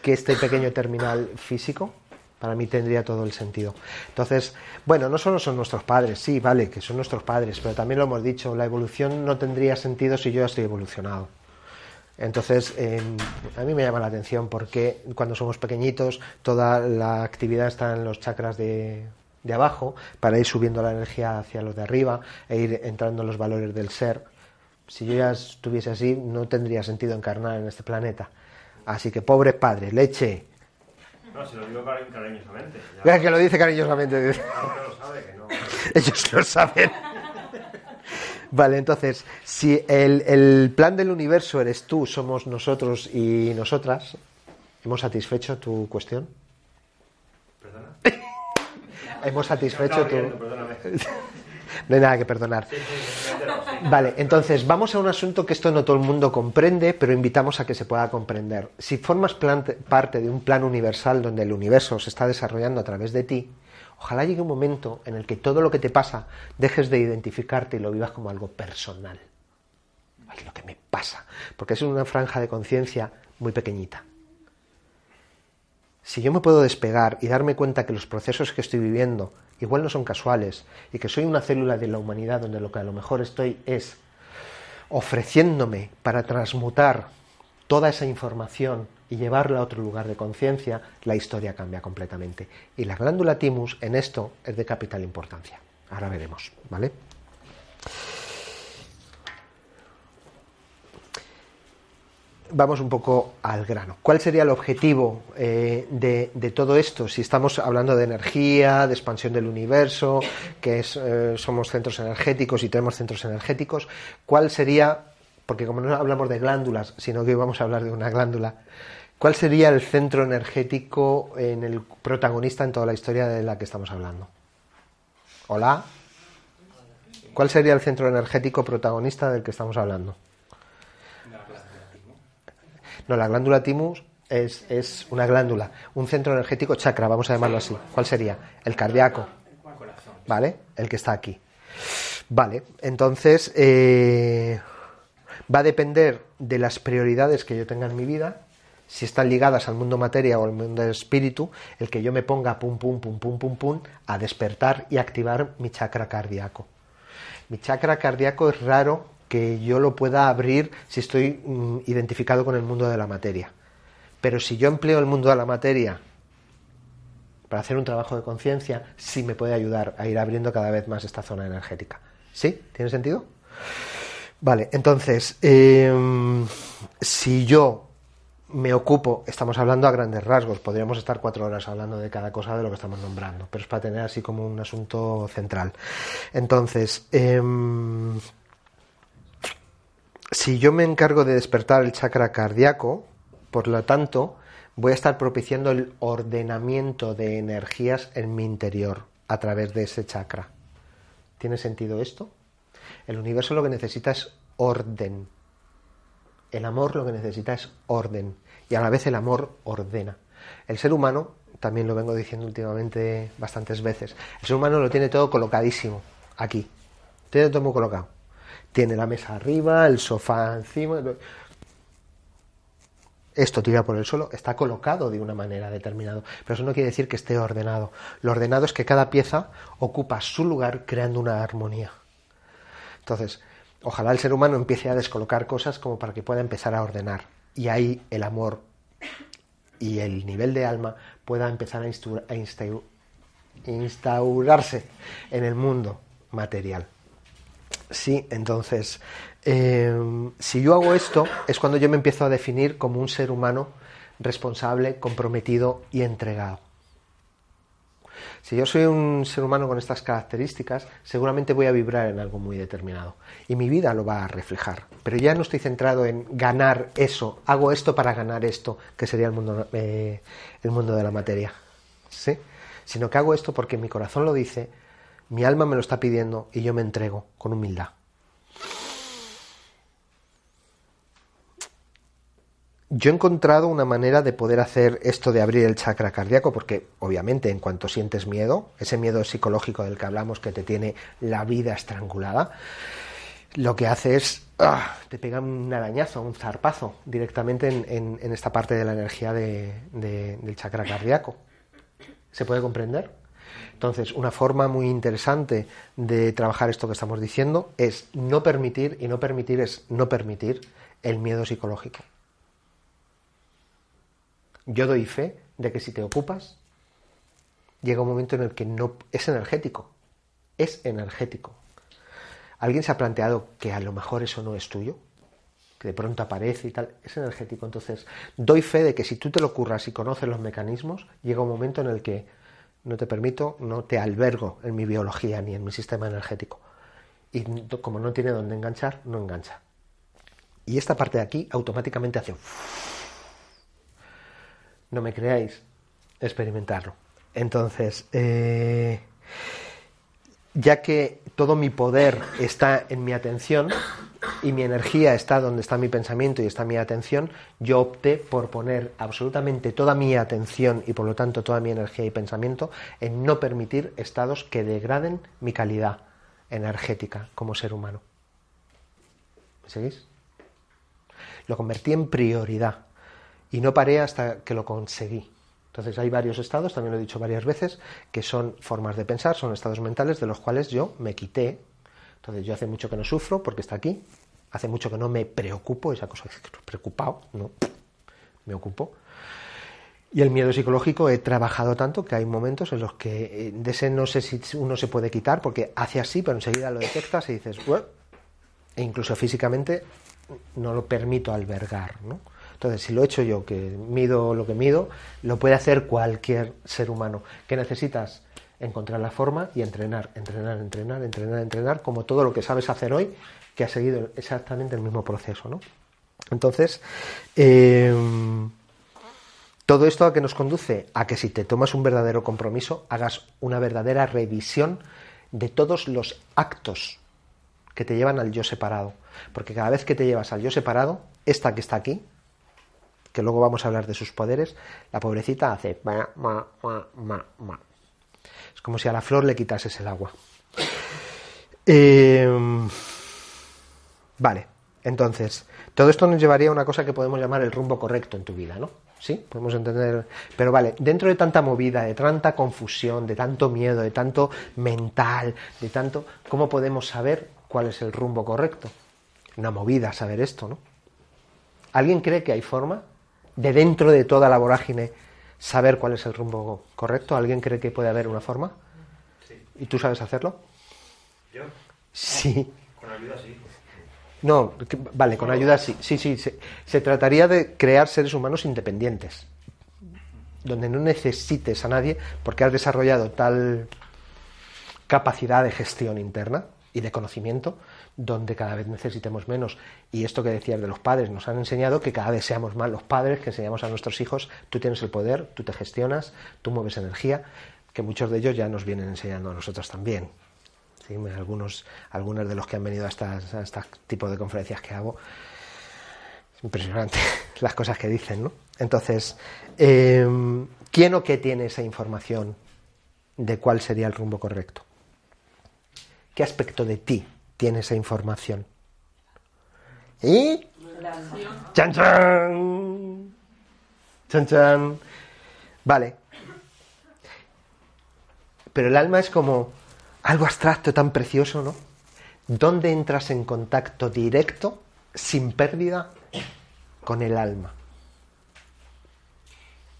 que este pequeño terminal físico, para mí tendría todo el sentido. Entonces, bueno, no solo son nuestros padres, sí, vale, que son nuestros padres, pero también lo hemos dicho, la evolución no tendría sentido si yo ya estoy evolucionado. Entonces, eh, a mí me llama la atención porque cuando somos pequeñitos toda la actividad está en los chakras de, de abajo para ir subiendo la energía hacia los de arriba e ir entrando en los valores del ser. Si yo ya estuviese así, no tendría sentido encarnar en este planeta. Así que, pobres padres, leche. No, si lo digo cari- cariñosamente. Ya, que lo dice cariñosamente. claro que lo sabe, que no. Ellos lo saben. Vale, entonces, si el, el plan del universo eres tú, somos nosotros y nosotras, ¿hemos satisfecho tu cuestión? ¿Perdona? ¿Hemos satisfecho tu...? riendo. No hay nada que perdonar. Sí, sí, sí. Vale, entonces vamos a un asunto que esto no todo el mundo comprende, pero invitamos a que se pueda comprender. Si formas parte de un plan universal donde el universo se está desarrollando a través de ti, ojalá llegue un momento en el que todo lo que te pasa dejes de identificarte y lo vivas como algo personal. Ay, lo que me pasa, porque es una franja de conciencia muy pequeñita. Si yo me puedo despegar y darme cuenta que los procesos que estoy viviendo igual no son casuales y que soy una célula de la humanidad donde lo que a lo mejor estoy es ofreciéndome para transmutar toda esa información y llevarla a otro lugar de conciencia, la historia cambia completamente. Y la glándula timus en esto es de capital importancia. Ahora veremos, ¿vale? vamos un poco al grano. ¿Cuál sería el objetivo eh, de, todo esto? Si estamos hablando de energía, de expansión del universo, que eh, somos centros energéticos y tenemos centros energéticos, ¿cuál sería, porque como no hablamos de glándulas, sino que vamos a hablar de una glándula, ¿cuál sería el centro energético en el protagonista en toda la historia de la que estamos hablando? Hola. ¿Cuál sería el centro energético protagonista del que estamos hablando? No, la glándula timus es, es una glándula, un centro energético chakra, vamos a llamarlo así. ¿Cuál sería? El cardíaco. ¿Vale? El que está aquí. Vale, entonces eh, va a depender de las prioridades que yo tenga en mi vida, si están ligadas al mundo materia o al mundo del espíritu, el que yo me ponga pum, pum, pum, pum, pum, pum, a despertar y activar mi chakra cardíaco. Mi chakra cardíaco es raro que yo lo pueda abrir si estoy mm, identificado con el mundo de la materia. Pero si yo empleo el mundo de la materia para hacer un trabajo de conciencia, sí me puede ayudar a ir abriendo cada vez más esta zona energética. ¿Sí? ¿Tiene sentido? Vale, entonces, eh, si yo me ocupo, estamos hablando a grandes rasgos, podríamos estar cuatro horas hablando de cada cosa de lo que estamos nombrando, pero es para tener así como un asunto central. Entonces, eh, si yo me encargo de despertar el chakra cardíaco, por lo tanto, voy a estar propiciando el ordenamiento de energías en mi interior a través de ese chakra. ¿Tiene sentido esto? El universo lo que necesita es orden. El amor lo que necesita es orden. Y a la vez el amor ordena. El ser humano, también lo vengo diciendo últimamente bastantes veces, el ser humano lo tiene todo colocadísimo aquí. Tiene todo muy colocado. Tiene la mesa arriba, el sofá encima. Esto tira por el suelo, está colocado de una manera determinada, pero eso no quiere decir que esté ordenado. Lo ordenado es que cada pieza ocupa su lugar creando una armonía. Entonces, ojalá el ser humano empiece a descolocar cosas como para que pueda empezar a ordenar. Y ahí el amor y el nivel de alma pueda empezar a, instaurarse en el mundo material. Sí, entonces, eh, si yo hago esto, es cuando yo me empiezo a definir como un ser humano responsable, comprometido y entregado. Si yo soy un ser humano con estas características, seguramente voy a vibrar en algo muy determinado. Y mi vida lo va a reflejar. Pero ya no estoy centrado en ganar eso, hago esto para ganar esto, que sería el mundo, eh, el mundo de la materia. ¿Sí? Sino que hago esto porque mi corazón lo dice, mi alma me lo está pidiendo y yo me entrego con humildad. Yo he encontrado una manera de poder hacer esto de abrir el chakra cardíaco, porque obviamente en cuanto sientes miedo, ese miedo psicológico del que hablamos que te tiene la vida estrangulada, lo que hace es ¡ah! te pega un arañazo, un zarpazo directamente en, esta parte de la energía de- de- del chakra cardíaco. ¿Se puede comprender? Entonces, una forma muy interesante de trabajar esto que estamos diciendo es no permitir, y no permitir es no permitir el miedo psicológico. Yo doy fe de que si te ocupas, llega un momento en el que no es energético. Es energético. ¿Alguien se ha planteado que a lo mejor eso no es tuyo? Que de pronto aparece y tal. Es energético. Entonces, doy fe de que si tú te lo curras y conoces los mecanismos, llega un momento en el que no te permito, no te albergo en mi biología ni en mi sistema energético. y como no tiene dónde enganchar, no engancha. Y esta parte de aquí automáticamente hace... No me creáis, experimentarlo. Entonces, eh, ya que todo mi poder está en mi atención y mi energía está donde está mi pensamiento y está mi atención, yo opté por poner absolutamente toda mi atención y por lo tanto toda mi energía y pensamiento en no permitir estados que degraden mi calidad energética como ser humano. ¿Me seguís? Lo convertí en prioridad y no paré hasta que lo conseguí. Entonces hay varios estados, también lo he dicho varias veces, que son formas de pensar, son estados mentales de los cuales yo me quité. Entonces yo hace mucho que no sufro porque está aquí, hace mucho que no me preocupo, esa cosa de preocupado, no, me ocupo. Y el miedo psicológico he trabajado tanto que hay momentos en los que eh, de ese no sé si uno se puede quitar porque hace así, pero enseguida lo detectas y dices, e incluso físicamente no lo permito albergar, ¿no? Entonces, si lo he hecho yo, que mido lo que mido, lo puede hacer cualquier ser humano. ¿Qué necesitas? Encontrar la forma y entrenar, entrenar, entrenar, entrenar, entrenar, como todo lo que sabes hacer hoy, que ha seguido exactamente el mismo proceso, ¿no? Entonces, eh, todo esto a que nos conduce a que si te tomas un verdadero compromiso, hagas una verdadera revisión de todos los actos que te llevan al yo separado. Porque cada vez que te llevas al yo separado, esta que está aquí, que luego vamos a hablar de sus poderes, la pobrecita hace ma, ma, ma. Es como si a la flor le quitases el agua. Eh, vale, entonces, todo esto nos llevaría a una cosa que podemos llamar el rumbo correcto en tu vida, ¿no? Sí, podemos entender. Pero vale, dentro de tanta movida, de tanta confusión, de tanto miedo, de tanto mental, de tanto. ¿Cómo podemos saber cuál es el rumbo correcto? Una movida saber esto, ¿no? ¿Alguien cree que hay forma de dentro de toda la vorágine saber cuál es el rumbo correcto? ¿Alguien cree que puede haber una forma? Sí. ¿Y tú sabes hacerlo? Yo, Sí. con ayuda sí. No, que- vale, con ayuda sí. Sí, sí. Se, se trataría de crear seres humanos independientes, donde no necesites a nadie porque has desarrollado tal capacidad de gestión interna y de conocimiento, donde cada vez necesitemos menos. Y esto que decías de los padres, nos han enseñado que cada vez seamos más los padres, que enseñamos a nuestros hijos, tú tienes el poder, tú te gestionas, tú mueves energía, que muchos de ellos ya nos vienen enseñando a nosotros también. Sí, algunos, algunos de los que han venido a estas, este tipo de conferencias que hago, es impresionante las cosas que dicen, ¿no? Entonces, eh, ¿quién o qué tiene esa información de cuál sería el rumbo correcto? ¿Qué aspecto de ti tiene esa información? ¿Y? ¡Chan, chan! ¡Chan, chan! Vale. Pero el alma es como algo abstracto tan precioso, ¿no? ¿Dónde entras en contacto directo, sin pérdida, con el alma?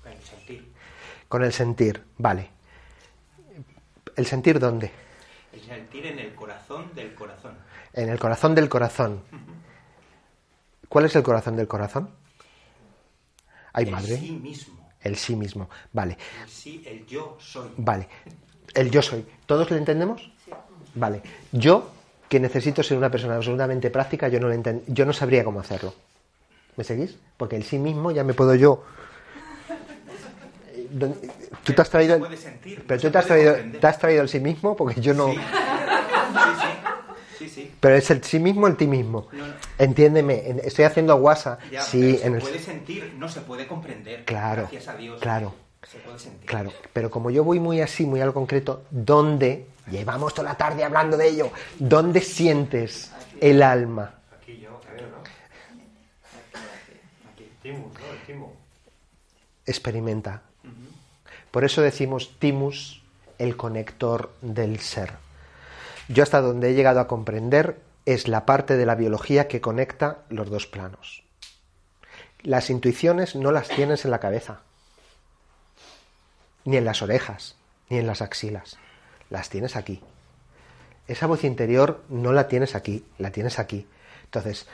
El sentir. Con el sentir, vale. ¿El sentir dónde? Sentir en el corazón del corazón. En el corazón del corazón. ¿Cuál es el corazón del corazón? Ay, el madre. sí mismo. El sí mismo. Vale, El sí, el yo soy. vale. El yo soy. ¿Todos lo entendemos? Vale. Yo, que necesito ser una persona absolutamente práctica, yo no, lo enten- yo no sabría cómo hacerlo. ¿Me seguís? Porque el sí mismo ya me puedo yo. Tú te has traído. Se el- puede sentir, Pero tú te has, traído, te has traído el sí mismo porque yo no. Sí. Sí, sí. Sí, sí. Pero es el sí mismo el ti mismo. No, no. Entiéndeme, en- estoy haciendo aguasa. Ya, sí, se en el- puede sentir, no se puede comprender. Claro, Gracias a Dios. claro. Se puede sentir. Claro, pero como yo voy muy así, muy al concreto, ¿dónde? Llevamos toda la tarde hablando de ello. ¿Dónde sientes el alma? Aquí yo, ver, ¿no? Aquí. Timus, ¿no? El timo. Experimenta. Por eso decimos timus, el conector del ser. Yo hasta donde he llegado a comprender es la parte de la biología que conecta los dos planos. Las intuiciones no las tienes en la cabeza, ni en las orejas, ni en las axilas. Las tienes aquí. Esa voz interior no la tienes aquí, la tienes aquí. Entonces,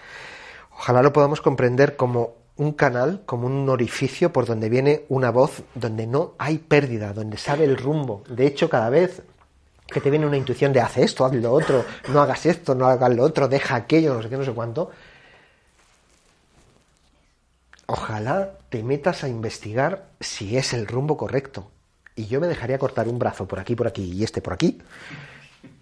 ojalá lo podamos comprender como un canal, como un orificio por donde viene una voz donde no hay pérdida, donde sabe el rumbo. De hecho, cada vez que te viene una intuición de haz esto, haz lo otro, no hagas esto, no hagas lo otro, deja aquello, no sé qué, no sé cuánto. Ojalá te metas a investigar si es el rumbo correcto. Y yo me dejaría cortar un brazo por aquí, por aquí y este por aquí,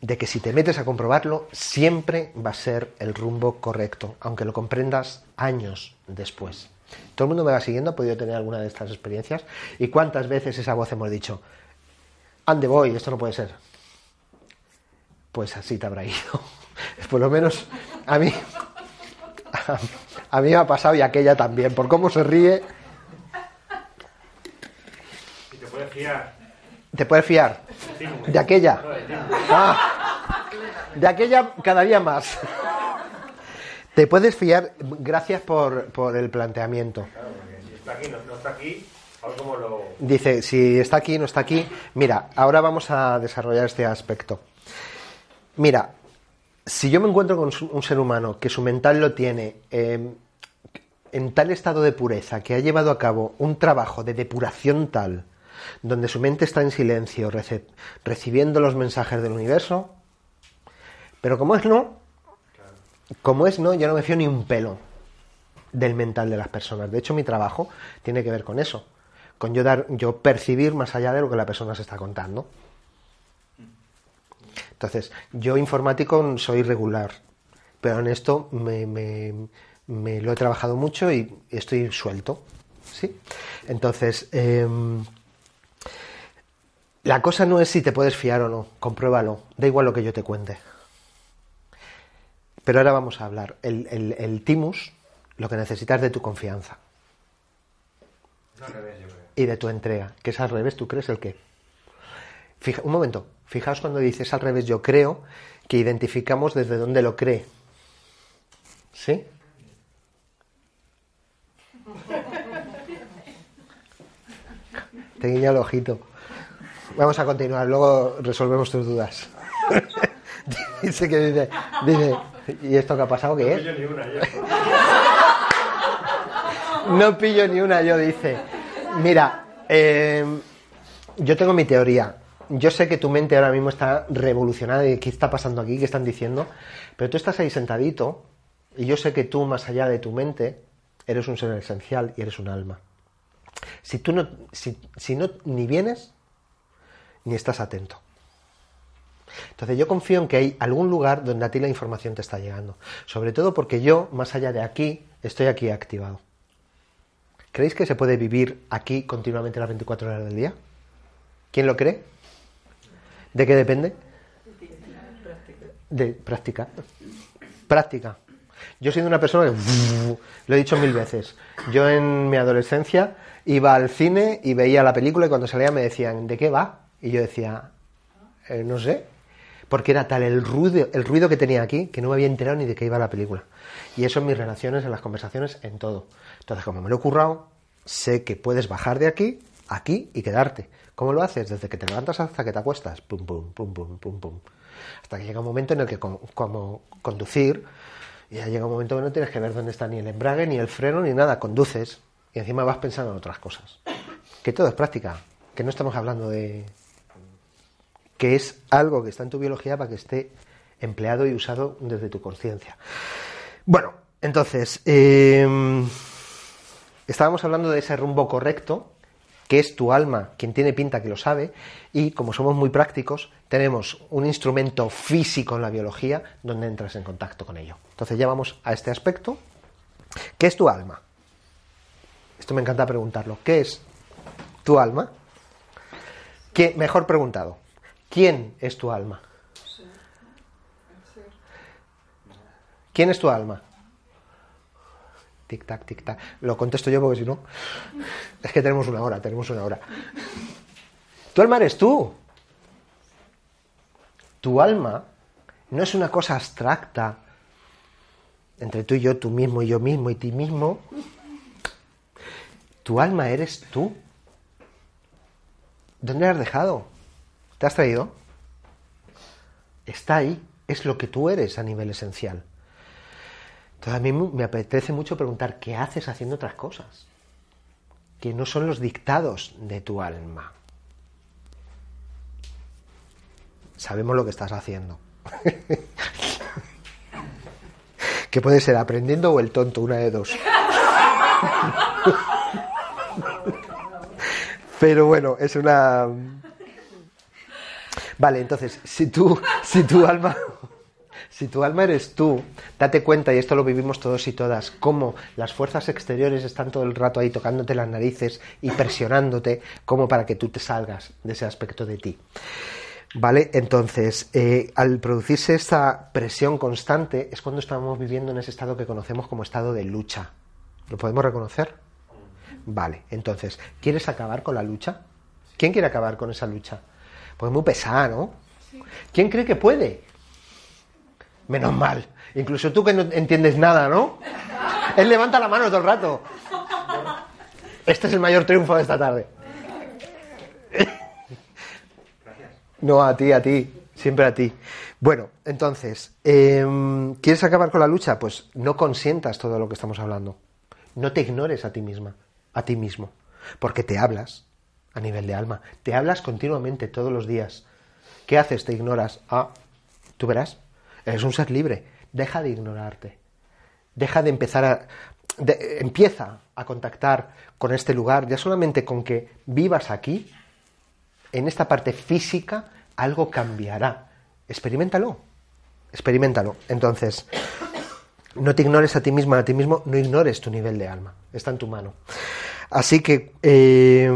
de que si te metes a comprobarlo, siempre va a ser el rumbo correcto, aunque lo comprendas años después. Todo el mundo me va siguiendo, ha podido tener alguna de estas experiencias. ¿Y cuántas veces esa voz hemos dicho, ande voy, esto no puede ser? Pues así te habrá ido. Por lo menos a mí, a mí me ha pasado y aquella también. Por cómo se ríe, Y te puedes fiar. te puedes fiar. De aquella. Ah, de aquella cada día más. Te puedes fiar, gracias por, por el planteamiento. Claro, porque si está aquí, no, no está aquí, lo. Dice, si está aquí, no está aquí. Mira, ahora vamos a desarrollar este aspecto. Mira, si yo me encuentro con un ser humano que su mental lo tiene eh, en tal estado de pureza, que ha llevado a cabo un trabajo de depuración tal, donde su mente está en silencio, recibiendo los mensajes del universo, pero como es no, como es no, yo no me fío ni un pelo del mental de las personas. De hecho, mi trabajo tiene que ver con eso, con yo dar, yo percibir más allá de lo que la persona se está contando. Entonces, yo informático soy regular, pero en esto me, me- me lo he trabajado mucho y estoy suelto. ¿sí? Entonces, em, la cosa no es si te puedes fiar o no, compruébalo, da igual lo que yo te cuente. Pero ahora vamos a hablar. El, el, el timus, lo que necesitas de tu confianza No al revés, yo creo. y de tu entrega, que es al revés, ¿tú crees el qué? Fija- un momento, fijaos cuando dices al revés, yo creo, que identificamos desde dónde lo cree. ¿Sí? Te guiña el ojito. Vamos a continuar, luego resolvemos tus dudas. dice que dice, dice, ¿y esto que ha pasado qué es? Yo ni una, yo. No pillo ni una, yo dice. Mira, eh, yo tengo mi teoría. Yo sé que tu mente ahora mismo está revolucionada y qué está pasando aquí, qué están diciendo, pero tú estás ahí sentadito y yo sé que tú, más allá de tu mente, eres un ser esencial y eres un alma. Si tú no, si, si no, ni vienes, ni estás atento. Entonces yo confío en que hay algún lugar donde a ti la información te está llegando. Sobre todo porque yo, más allá de aquí, estoy aquí activado. ¿Creéis que se puede vivir aquí continuamente las 24 horas del día? ¿Quién lo cree? ¿De qué depende? De práctica. Práctica. Yo de una persona que, lo he dicho mil veces, yo en mi adolescencia iba al cine y veía la película y cuando salía me decían, ¿de qué va? Y yo decía, "Eh, no sé, porque era tal el ruido, el ruido que tenía aquí que no me había enterado ni de qué iba la película. Y eso en mis relaciones, en las conversaciones, en todo. Entonces, como me lo he currado, sé que puedes bajar de aquí, aquí y quedarte. ¿Cómo lo haces? Desde que te levantas hasta que te acuestas. Pum, pum, pum, pum, pum, pum. Hasta que llega un momento en el que, como, conducir, ya llega un momento que no tienes que ver dónde está ni el embrague, ni el freno, ni nada. Conduces y encima vas pensando en otras cosas. Que todo es práctica. Que no estamos hablando de, que es algo que está en tu biología para que esté empleado y usado desde tu conciencia. Bueno, entonces, eh, estábamos hablando de ese rumbo correcto, que es tu alma quien tiene pinta que lo sabe, y como somos muy prácticos, tenemos un instrumento físico en la biología donde entras en contacto con ello. Entonces ya vamos a este aspecto. ¿Qué es tu alma? Esto me encanta preguntarlo. ¿Qué es tu alma? ¿Qué, mejor preguntado, ¿quién es tu alma? ¿Quién es tu alma? Tic tac, tic tac. Lo contesto yo porque si no, es que tenemos una hora, tenemos una hora. Tu alma eres tú. Tu alma no es una cosa abstracta entre tú y yo, tú mismo y yo mismo y ti mismo. Tu alma eres tú. ¿Dónde la has dejado? ¿Te has traído? Está ahí. Es lo que tú eres a nivel esencial. Entonces a mí me apetece mucho preguntar, ¿qué haces haciendo otras cosas? Que no son los dictados de tu alma. sabemos lo que estás haciendo. que puede ser aprendiendo o el tonto, una de dos. Pero bueno, es una... Vale, entonces, si tú, si tu alma, si tu alma eres tú, date cuenta, y esto lo vivimos todos y todas, cómo las fuerzas exteriores están todo el rato ahí tocándote las narices y presionándote como para que tú te salgas de ese aspecto de ti. ¿Vale? Entonces, eh, al producirse esta presión constante es cuando estamos viviendo en ese estado que conocemos como estado de lucha. ¿Lo podemos reconocer? Vale, entonces, ¿quieres acabar con la lucha? ¿Quién quiere acabar con esa lucha? Pues muy pesada, ¿no? ¿Quién cree que puede? Menos mal. Incluso tú que no entiendes nada, ¿no? Él levanta la mano todo el rato. Este es el mayor triunfo de esta tarde. No, a ti, a ti, siempre a ti. Bueno, entonces, em, ¿quieres acabar con la lucha? Pues no consientas todo lo que estamos hablando. No te ignores a ti misma, a ti mismo, porque te hablas a nivel de alma, te hablas continuamente todos los días. ¿Qué haces? Te ignoras. Ah, tú verás, eres un ser libre. Deja de ignorarte. Deja de empezar a... empieza a contactar con este lugar, ya solamente con que vivas aquí, en esta parte física algo cambiará. Experimentalo. Experimentalo. Entonces, no te ignores a ti misma, a ti mismo, no ignores tu nivel de alma. Está en tu mano. Así que, eh,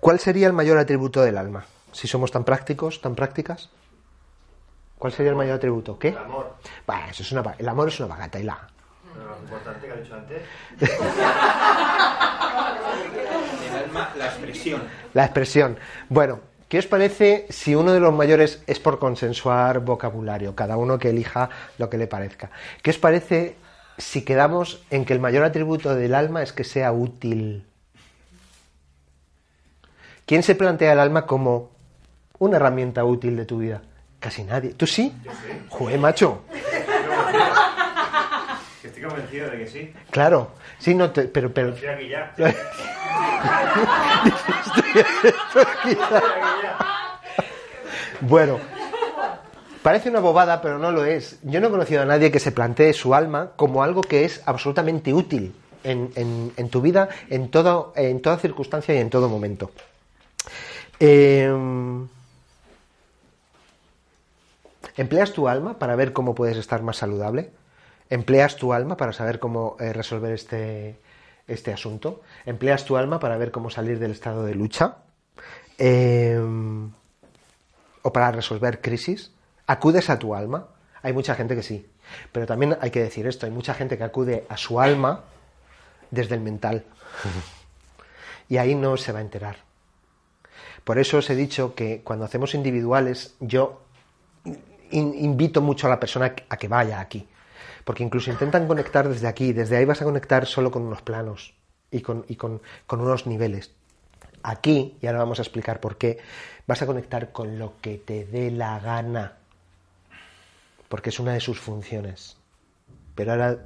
¿cuál sería el mayor atributo del alma? Si somos tan prácticos, tan prácticas. ¿Cuál sería el mayor atributo? ¿Qué? El amor. Bah, eso es una, el amor es una bagatela. Pero lo importante que ha dicho antes. El alma, la expresión. La expresión. Bueno, ¿qué os parece si uno de los mayores es por consensuar vocabulario? Cada uno que elija lo que le parezca. ¿Qué os parece si quedamos en que el mayor atributo del alma es que sea útil? ¿Quién se plantea el alma como una herramienta útil de tu vida? Casi nadie. ¿Tú sí? Joder, macho. Estoy convencido de que sí. Claro. Sí, no te- pero, pero Estoy aquí ya. Bueno, parece una bobada, pero no lo es. Yo no he conocido a nadie que se plantee su alma como algo que es absolutamente útil en, en- en tu vida, en, todo, en toda circunstancia y en todo momento. Eh, ¿Empleas tu alma para ver cómo puedes estar más saludable? ¿Empleas tu alma para saber cómo eh, resolver este, este asunto? ¿Empleas tu alma para ver cómo salir del estado de lucha? Eh, o para resolver crisis? ¿Acudes a tu alma? Hay mucha gente que sí. Pero también hay que decir esto, hay mucha gente que acude a su alma desde el mental. Y ahí no se va a enterar. Por eso os he dicho que cuando hacemos individuales, yo in- invito mucho a la persona a que vaya aquí. Porque incluso intentan conectar desde aquí, desde ahí vas a conectar solo con unos planos y con, y con, con unos niveles. Aquí, y ahora vamos a explicar por qué, vas a conectar con lo que te dé la gana, porque es una de sus funciones. Pero ahora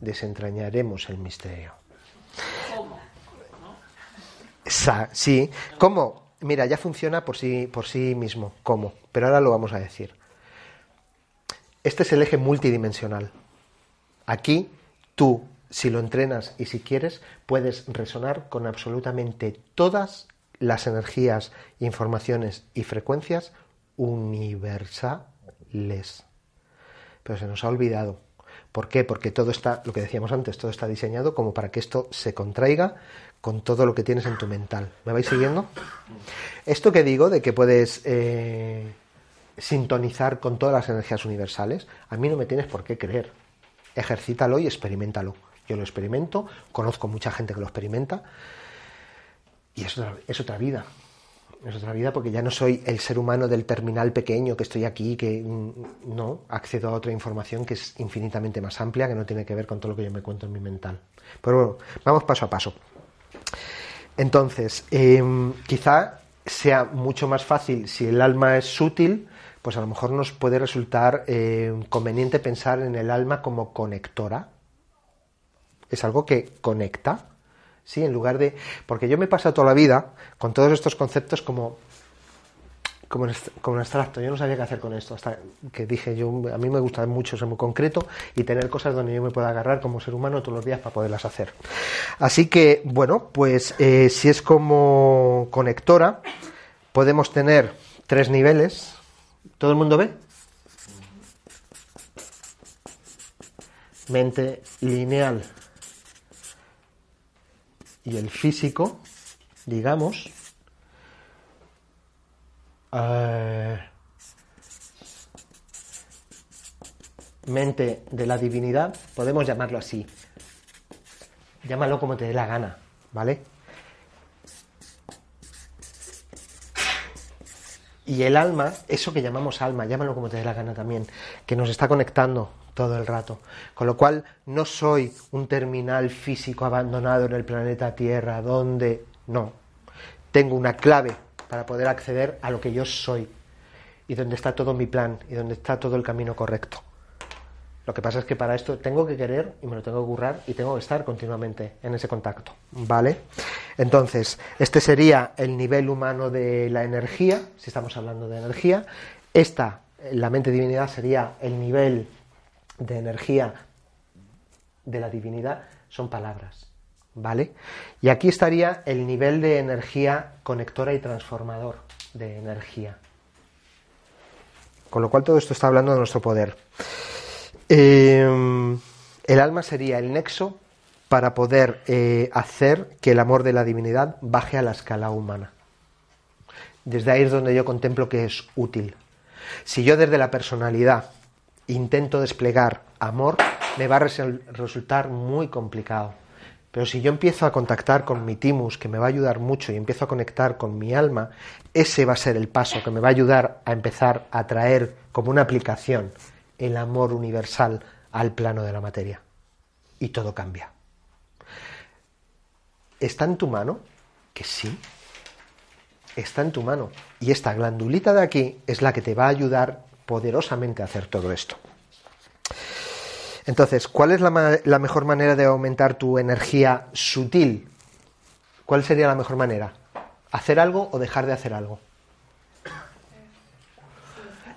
desentrañaremos el misterio. Sa- sí, ¿cómo? Mira, ya funciona por sí, por sí mismo. ¿Cómo? Pero ahora lo vamos a decir. Este es el eje multidimensional. Aquí tú, si lo entrenas y si quieres, puedes resonar con absolutamente todas las energías, informaciones y frecuencias universales. Pero se nos ha olvidado. ¿Por qué? Porque todo está, lo que decíamos antes, todo está diseñado como para que esto se contraiga con todo lo que tienes en tu mental. ¿Me vais siguiendo? Esto que digo de que puedes eh, sintonizar con todas las energías universales, a mí no me tienes por qué creer. Ejercítalo y experimentalo. Yo lo experimento, conozco mucha gente que lo experimenta y es otra, es otra vida. Es otra vida porque ya no soy el ser humano del terminal pequeño que estoy aquí, que mm, no, accedo a otra información que es infinitamente más amplia, que no tiene que ver con todo lo que yo me cuento en mi mental. Pero bueno, vamos paso a paso. Entonces, eh, quizá sea mucho más fácil si el alma es sutil, pues a lo mejor nos puede resultar eh, conveniente pensar en el alma como conectora. Es algo que conecta, ¿sí? En lugar de... Porque yo me he pasado toda la vida con todos estos conceptos como como como en abstracto. Yo no sabía qué hacer con esto, hasta que dije, yo a mí me gusta mucho ser muy concreto y tener cosas donde yo me pueda agarrar como ser humano todos los días para poderlas hacer. Así que, bueno, pues eh, si es como conectora, podemos tener tres niveles. ¿Todo el mundo ve? Mente lineal y el físico, digamos, eh, mente de la divinidad, podemos llamarlo así. Llámalo como te dé la gana, ¿vale? Y el alma, eso que llamamos alma, llámalo como te dé la gana también, que nos está conectando todo el rato. Con lo cual, no soy un terminal físico abandonado en el planeta Tierra, donde no. Tengo una clave para poder acceder a lo que yo soy y donde está todo mi plan y donde está todo el camino correcto. Lo que pasa es que para esto tengo que querer y me lo tengo que currar y tengo que estar continuamente en ese contacto, ¿vale? Entonces, este sería el nivel humano de la energía, si estamos hablando de energía. Esta, la mente divinidad, sería el nivel de energía de la divinidad, son palabras, ¿vale? Y aquí estaría el nivel de energía conectora y transformador de energía. Con lo cual todo esto está hablando de nuestro poder. Eh, el alma sería el nexo para poder eh, hacer que el amor de la divinidad baje a la escala humana. Desde ahí es donde yo contemplo que es útil. Si yo desde la personalidad intento desplegar amor, me va a resultar muy complicado. Pero si yo empiezo a contactar con mi timus, que me va a ayudar mucho, y empiezo a conectar con mi alma, ese va a ser el paso que me va a ayudar a empezar a traer como una aplicación el amor universal al plano de la materia. Y todo cambia. ¿Está en tu mano? Que sí. Está en tu mano. Y esta glandulita de aquí es la que te va a ayudar poderosamente a hacer todo esto. Entonces, ¿cuál es la, la mejor manera de aumentar tu energía sutil? ¿Cuál sería la mejor manera? ¿Hacer algo o dejar de hacer algo?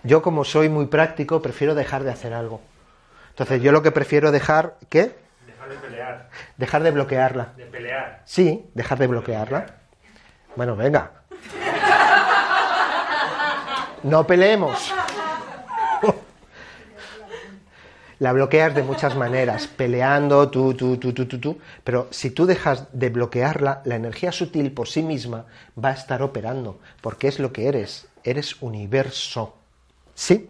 Yo como soy muy práctico, prefiero dejar de hacer algo. Entonces, yo lo que prefiero dejar, ¿qué? Dejar de pelear. Dejar de bloquearla. De pelear. Sí, dejar de bloquearla. Bueno, venga. No peleemos. La bloqueas de muchas maneras, peleando, tú, tú, tú, tú, tú, tú. Pero si tú dejas de bloquearla, la energía sutil por sí misma va a estar operando, porque es lo que eres. Eres universo. ¿Sí?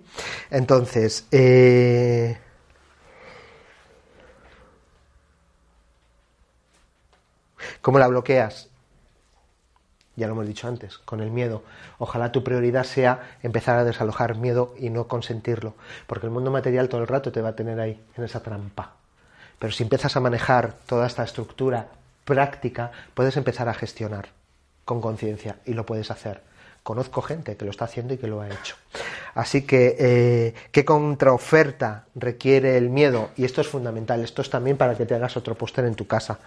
Entonces, eh, ¿cómo la bloqueas? Ya lo hemos dicho antes, con el miedo. Ojalá tu prioridad sea empezar a desalojar miedo y no consentirlo, porque el mundo material todo el rato te va a tener ahí, en esa trampa. Pero si empiezas a manejar toda esta estructura práctica, puedes empezar a gestionar con conciencia y lo puedes hacer. Conozco gente que lo está haciendo y que lo ha hecho. Así que, eh, ¿qué contraoferta requiere el miedo? Y esto es fundamental, esto es también para que te hagas otro póster en tu casa.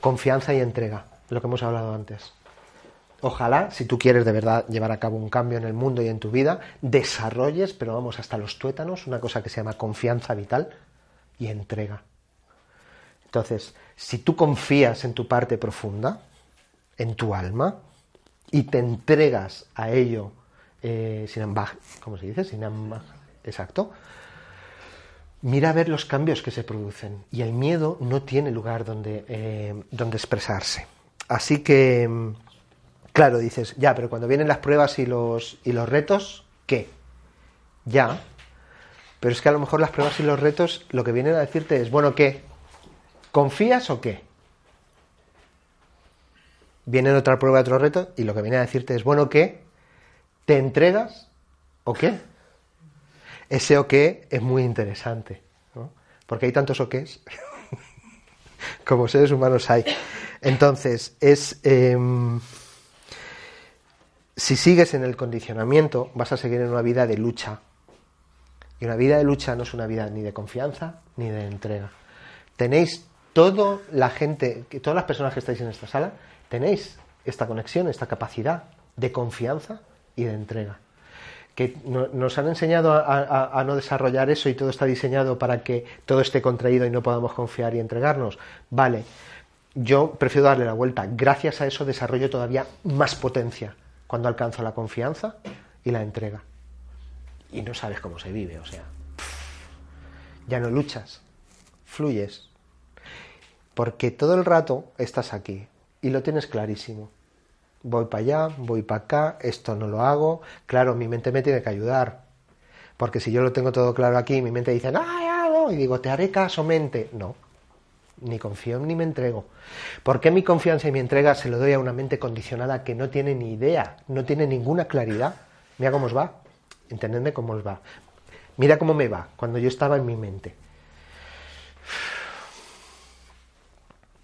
Confianza y entrega, lo que hemos hablado antes. Ojalá, si tú quieres de verdad llevar a cabo un cambio en el mundo y en tu vida, desarrolles, pero vamos, hasta los tuétanos, una cosa que se llama confianza vital y entrega. Entonces, si tú confías en tu parte profunda, en tu alma, y te entregas a ello eh, sin ambaj, ¿cómo se dice? Sin ambaj, exacto. Mira a ver los cambios que se producen y el miedo no tiene lugar donde, eh, donde expresarse. Así que, mm, claro, dices, ya, pero cuando vienen las pruebas y los, y los retos, ¿qué? Ya, pero es que a lo mejor las pruebas y los retos lo que vienen a decirte es, bueno, ¿qué? ¿Confías o qué? Viene otra prueba, otro reto, y lo que viene a decirte es, bueno, ¿qué? ¿Te entregas o qué? Ese o qué es muy interesante, porque hay tantos o qués como seres humanos hay. Entonces, es... em, si sigues en el condicionamiento, vas a seguir en una vida de lucha. Y una vida de lucha no es una vida ni de confianza ni de entrega. Tenéis toda la gente, todas las personas que estáis en esta sala, tenéis esta conexión, esta capacidad de confianza y de entrega. que no- nos han enseñado a- a no desarrollar eso y todo está diseñado para que todo esté contraído y no podamos confiar y entregarnos. Vale, yo prefiero darle la vuelta. Gracias a eso desarrollo todavía más potencia cuando alcanzo la confianza y la entrega. Y no sabes cómo se vive, o sea, ya no luchas, fluyes. Porque todo el rato estás aquí y lo tienes clarísimo. Voy para allá, voy para acá, esto no lo hago. Claro, mi mente me tiene que ayudar. Porque si yo lo tengo todo claro aquí, mi mente dice, ¡ay, hago! Y digo, te haré caso, mente. No, ni confío ni me entrego. ¿Por qué mi confianza y mi entrega se lo doy a una mente condicionada que no tiene ni idea, no tiene ninguna claridad? Mira cómo os va. Entendedme cómo os va. Mira cómo me va cuando yo estaba en mi mente.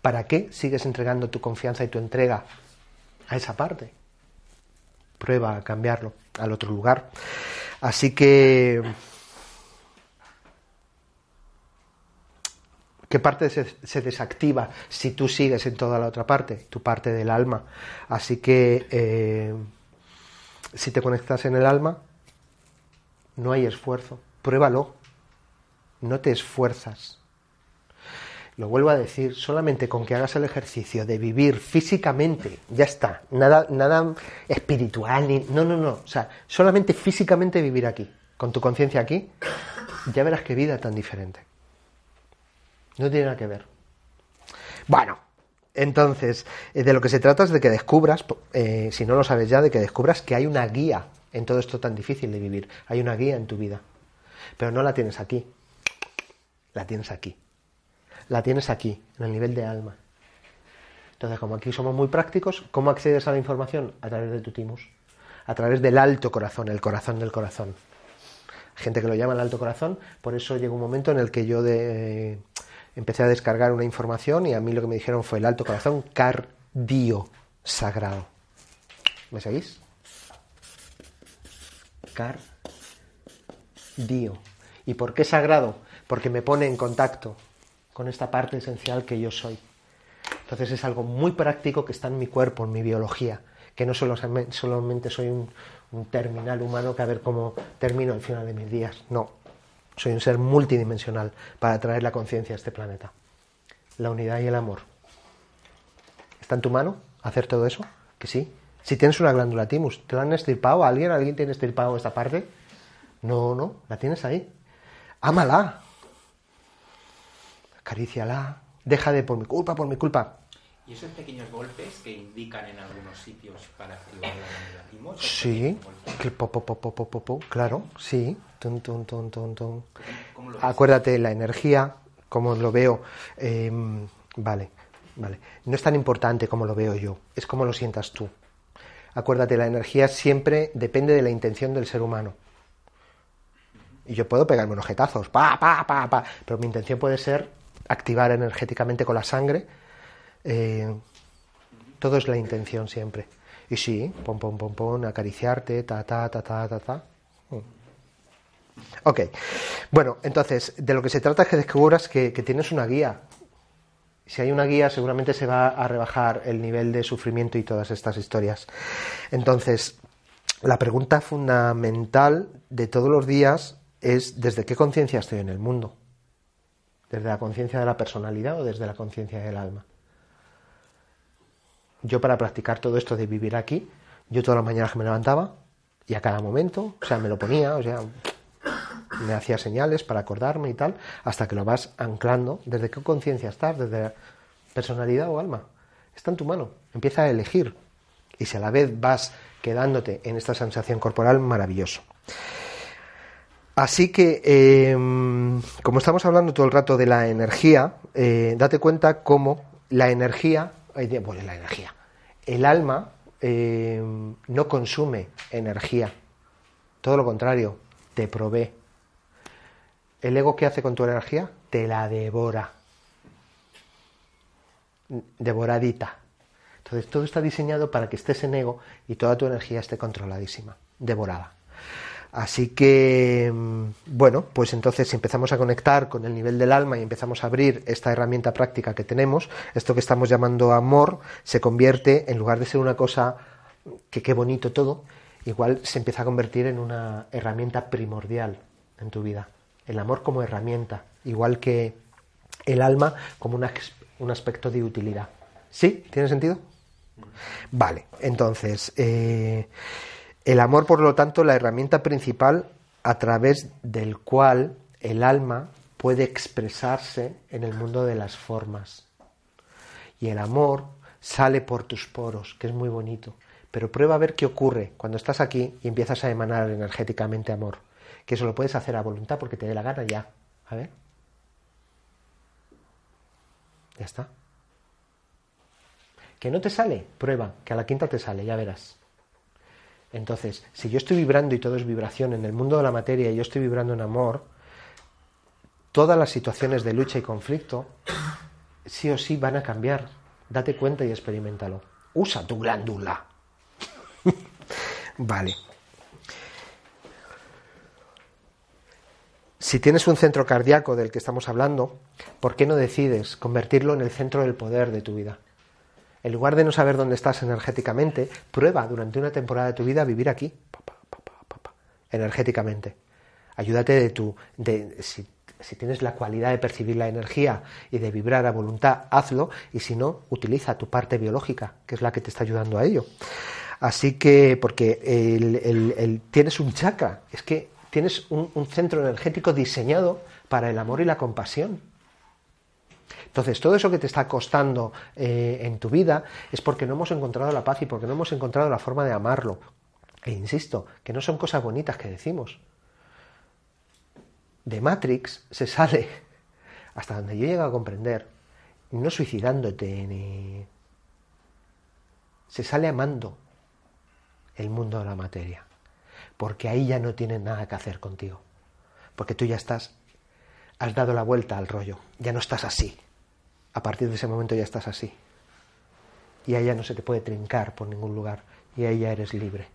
¿Para qué sigues entregando tu confianza y tu entrega a esa parte? Prueba a cambiarlo al otro lugar. Así que ¿Qué parte se, desactiva si tú sigues en toda la otra parte? Tu parte del alma. Así que eh, si te conectas en el alma, no hay esfuerzo. Pruébalo. No te esfuerzas. Lo vuelvo a decir, solamente con que hagas el ejercicio de vivir físicamente, ya está. Nada, nada espiritual, ni. No, no, no. O sea, solamente físicamente vivir aquí, con tu conciencia aquí, ya verás qué vida tan diferente. No tiene nada que ver. Bueno, entonces, eh, de lo que se trata es de que descubras, eh, si no lo sabes ya, de que descubras que hay una guía en todo esto tan difícil de vivir. Hay una guía en tu vida. Pero no la tienes aquí. La tienes aquí. La tienes aquí, en el nivel de alma. Entonces, como aquí somos muy prácticos, ¿cómo accedes a la información? A través de tu timus. A través del alto corazón, el corazón del corazón. Hay gente que lo llama el alto corazón, por eso llegó un momento en el que yo empecé a descargar una información y a mí lo que me dijeron fue el alto corazón cardio sagrado. ¿Me seguís? Cardio. ¿Y por qué sagrado? Porque me pone en contacto con esta parte esencial que yo soy. Entonces es algo muy práctico que está en mi cuerpo, en mi biología, que no solo, solamente soy un, terminal humano que a ver cómo termino al final de mis días. No, soy un ser multidimensional para traer la conciencia a este planeta. La unidad y el amor. ¿Está en tu mano hacer todo eso? Que sí. Si tienes una glándula timus, ¿te la han estirpado? ¿Alguien? ¿Alguien tiene estirpado esta parte? No, no, la tienes ahí. Ámala. Acaríciala. Deja de por mi culpa, por mi culpa. ¿Y esos pequeños golpes que indican en algunos sitios para? Sí, que po, po, po, po, po, po, po, claro, sí. Tun, tun, tun. ¿Cómo lo ves? Acuérdate la energía, como lo veo. eh, vale, vale. No es tan importante como lo veo yo, es como lo sientas tú. Acuérdate, la energía siempre depende de la intención del ser humano. Y yo puedo pegarme unos jetazos, pa, pa, pa, pa, pero mi intención puede ser activar energéticamente con la sangre. eh, todo es la intención siempre. Y sí, pom, pom, pom, pom, acariciarte, ta, ta, ta, ta, ta, ta. Ok. Bueno, entonces, de lo que se trata es que descubras que, que tienes una guía. Si hay una guía, seguramente se va a rebajar el nivel de sufrimiento y todas estas historias. Entonces, la pregunta fundamental de todos los días es ¿desde qué conciencia estoy en el mundo? ¿Desde la conciencia de la personalidad o desde la conciencia del alma? Yo para practicar todo esto de vivir aquí, yo todas las mañanas que me levantaba y a cada momento, o sea, me lo ponía, o sea, me hacía señales para acordarme y tal, hasta que lo vas anclando. ¿Desde qué conciencia estás? ¿Desde la personalidad o alma? Está en tu mano. Empieza a elegir. Y si a la vez vas quedándote en esta sensación corporal, maravilloso. Así que, eh, como estamos hablando todo el rato de la energía, eh, date cuenta cómo la energía, eh, bueno, la energía, el alma eh, no consume energía, todo lo contrario, te provee. ¿El ego qué hace con tu energía? Te la devora. Devoradita. Entonces todo está diseñado para que estés en ego y toda tu energía esté controladísima, devorada. Así que, bueno, pues entonces si empezamos a conectar con el nivel del alma y empezamos a abrir esta herramienta práctica que tenemos, esto que estamos llamando amor, se convierte, en lugar de ser una cosa que qué bonito todo, igual se empieza a convertir en una herramienta primordial en tu vida. El amor como herramienta, igual que el alma como un aspecto de utilidad. ¿Sí? ¿Tiene sentido? Vale, entonces, eh, el amor, por lo tanto, la herramienta principal a través del cual el alma puede expresarse en el mundo de las formas. Y el amor sale por tus poros, que es muy bonito. Pero prueba a ver qué ocurre cuando estás aquí y empiezas a emanar energéticamente amor. Que eso lo puedes hacer a voluntad porque te dé la gana ya. A ver. Ya está. ¿Que no te sale? Prueba, que a la quinta te sale, ya verás. Entonces, si yo estoy vibrando y todo es vibración en el mundo de la materia y yo estoy vibrando en amor, todas las situaciones de lucha y conflicto sí o sí van a cambiar. Date cuenta y experimentalo. Usa tu glándula. vale. Si tienes un centro cardíaco del que estamos hablando, ¿por qué no decides convertirlo en el centro del poder de tu vida? En lugar de no saber dónde estás energéticamente, prueba durante una temporada de tu vida vivir aquí, pa, pa, pa, energéticamente. Ayúdate de tu, de, si, si tienes la cualidad de percibir la energía y de vibrar a voluntad, hazlo, y si no, utiliza tu parte biológica, que es la que te está ayudando a ello. Así que, porque el, el, el, tienes un chakra, es que tienes un centro energético diseñado para el amor y la compasión. Entonces, todo eso que te está costando eh, en tu vida es porque no hemos encontrado la paz y porque no hemos encontrado la forma de amarlo. E insisto, que no son cosas bonitas que decimos. De Matrix se sale, hasta donde yo llego a comprender, no suicidándote ni... Se sale amando el mundo de la materia. Porque ahí ya no tienen nada que hacer contigo. Porque tú ya estás, has dado la vuelta al rollo, ya no estás así a partir de ese momento ya estás así. Y ahí ya no se te puede trincar por ningún lugar. Y ahí ya eres libre.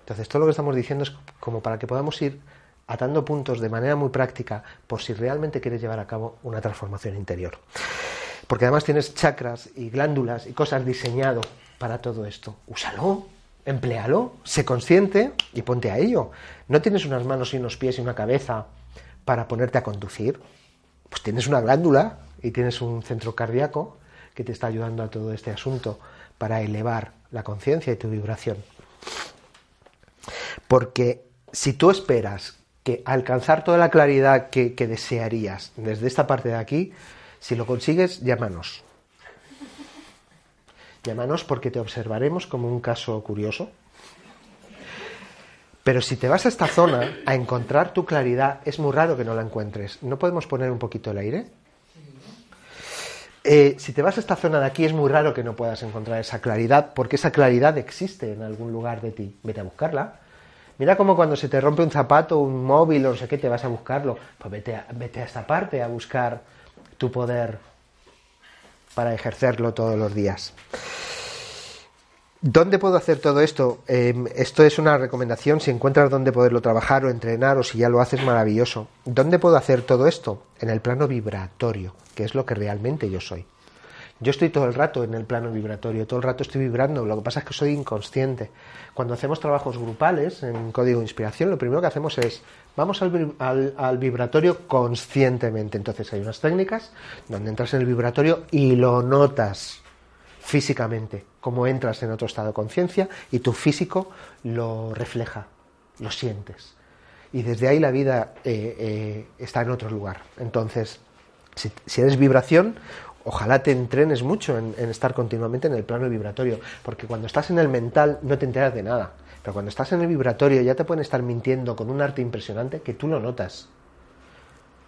Entonces, todo lo que estamos diciendo es como para que podamos ir atando puntos de manera muy práctica por si realmente quieres llevar a cabo una transformación interior. Porque además tienes chakras y glándulas y cosas diseñado para todo esto. Úsalo, empléalo, sé consciente y ponte a ello. No tienes unas manos y unos pies y una cabeza para ponerte a conducir pues tienes una glándula y tienes un centro cardíaco que te está ayudando a todo este asunto para elevar la conciencia y tu vibración. Porque si tú esperas que alcanzar toda la claridad que, que desearías desde esta parte de aquí, si lo consigues, llámanos. Llámanos porque te observaremos como un caso curioso. Pero si te vas a esta zona a encontrar tu claridad, es muy raro que no la encuentres. ¿No podemos poner un poquito el aire? Eh, si te vas a esta zona de aquí, es muy raro que no puedas encontrar esa claridad, porque esa claridad existe en algún lugar de ti. Vete a buscarla. Mira como cuando se te rompe un zapato, un móvil o no sé qué, te vas a buscarlo. Pues vete a, vete a esta parte a buscar tu poder para ejercerlo todos los días. ¿Dónde puedo hacer todo esto? Eh, esto es una recomendación, si encuentras dónde poderlo trabajar o entrenar o si ya lo haces, maravilloso. ¿Dónde puedo hacer todo esto? En el plano vibratorio, que es lo que realmente yo soy. Yo estoy todo el rato en el plano vibratorio, todo el rato estoy vibrando, lo que pasa es que soy inconsciente. Cuando hacemos trabajos grupales en Código de Inspiración, lo primero que hacemos es, vamos al, al vibratorio conscientemente. Entonces hay unas técnicas donde entras en el vibratorio y lo notas físicamente, como entras en otro estado de conciencia y tu físico lo refleja, lo sientes. Y desde ahí la vida eh, eh, está en otro lugar. Entonces, si, si, eres vibración, ojalá te entrenes mucho en, estar continuamente en el plano vibratorio, porque cuando estás en el mental no te enteras de nada. Pero cuando estás en el vibratorio ya te pueden estar mintiendo con un arte impresionante que tú lo notas.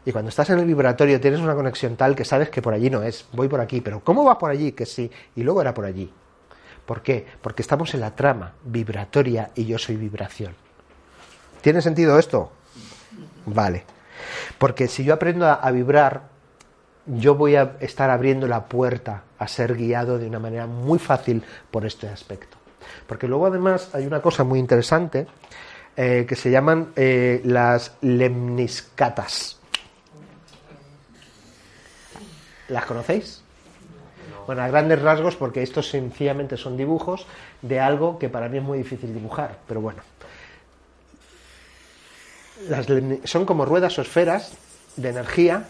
Y cuando estás en el vibratorio tienes una conexión tal que sabes que por allí no es, voy por aquí, pero ¿cómo va por allí? Que sí, y luego era por allí. ¿Por qué? Porque estamos en la trama vibratoria y yo soy vibración. ¿Tiene sentido esto? Vale. Porque si yo aprendo a, vibrar, yo voy a estar abriendo la puerta a ser guiado de una manera muy fácil por este aspecto. Porque luego además hay una cosa muy interesante eh, que se llaman eh, las lemniscatas. ¿Las conocéis? No. Bueno, a grandes rasgos, porque estos sencillamente son dibujos de algo que para mí es muy difícil dibujar, pero bueno. Son como ruedas o esferas de energía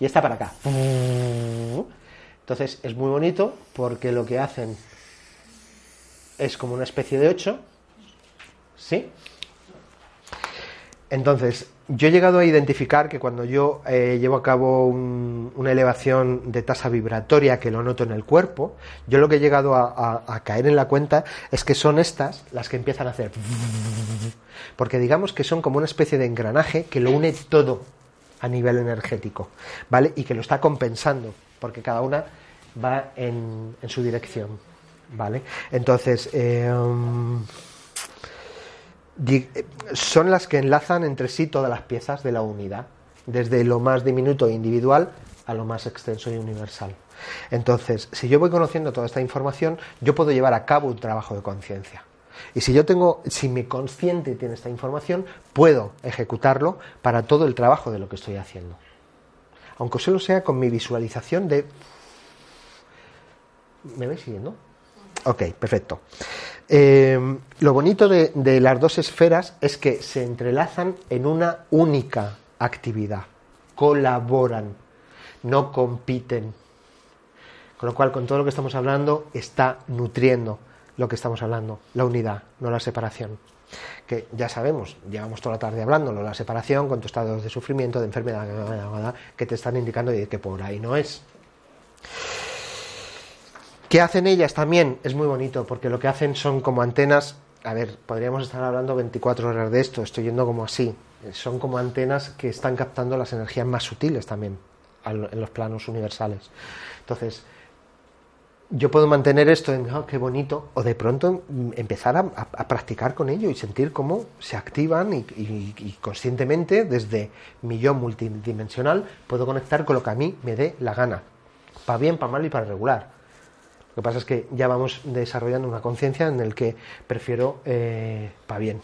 y está para acá. Entonces es muy bonito porque lo que hacen es como una especie de 8, ¿sí? Entonces, yo he llegado a identificar que cuando yo eh, llevo a cabo un- una elevación de tasa vibratoria que lo noto en el cuerpo, yo lo que he llegado a, caer en la cuenta es que son estas las que empiezan a hacer. Porque digamos que son como una especie de engranaje que lo une todo a nivel energético, ¿vale? Y que lo está compensando, porque cada una va en, su dirección, ¿vale? Entonces, eh, son las que enlazan entre sí todas las piezas de la unidad, desde lo más diminuto e individual a lo más extenso y universal. Entonces, si yo voy conociendo toda esta información, yo puedo llevar a cabo un trabajo de conciencia. Y si yo tengo, si mi consciente tiene esta información, puedo ejecutarlo para todo el trabajo de lo que estoy haciendo. Aunque solo sea con mi visualización de. ¿Me vais siguiendo? Ok, perfecto. Eh, lo bonito de, de las dos esferas es que se entrelazan en una única actividad, colaboran, no compiten. Con lo cual, con todo lo que estamos hablando, está nutriendo lo que estamos hablando, la unidad, no la separación. Que ya sabemos, llevamos toda la tarde hablándolo, la separación con tus estados de sufrimiento, de enfermedad, que te están indicando que por ahí no es. ¿Qué hacen ellas también? Es muy bonito, porque lo que hacen son como antenas. A ver, podríamos estar hablando 24 horas de esto, estoy yendo como así. Son como antenas que están captando las energías más sutiles también en los planos universales. Entonces, yo puedo mantener esto en, "Oh, qué bonito, o de pronto mm, empezar a, practicar con ello y sentir cómo se activan y conscientemente, desde mi yo multidimensional, puedo conectar con lo que a mí me dé la gana. Para bien, para mal y para regular. Lo que pasa es que ya vamos desarrollando una conciencia en el que prefiero para bien.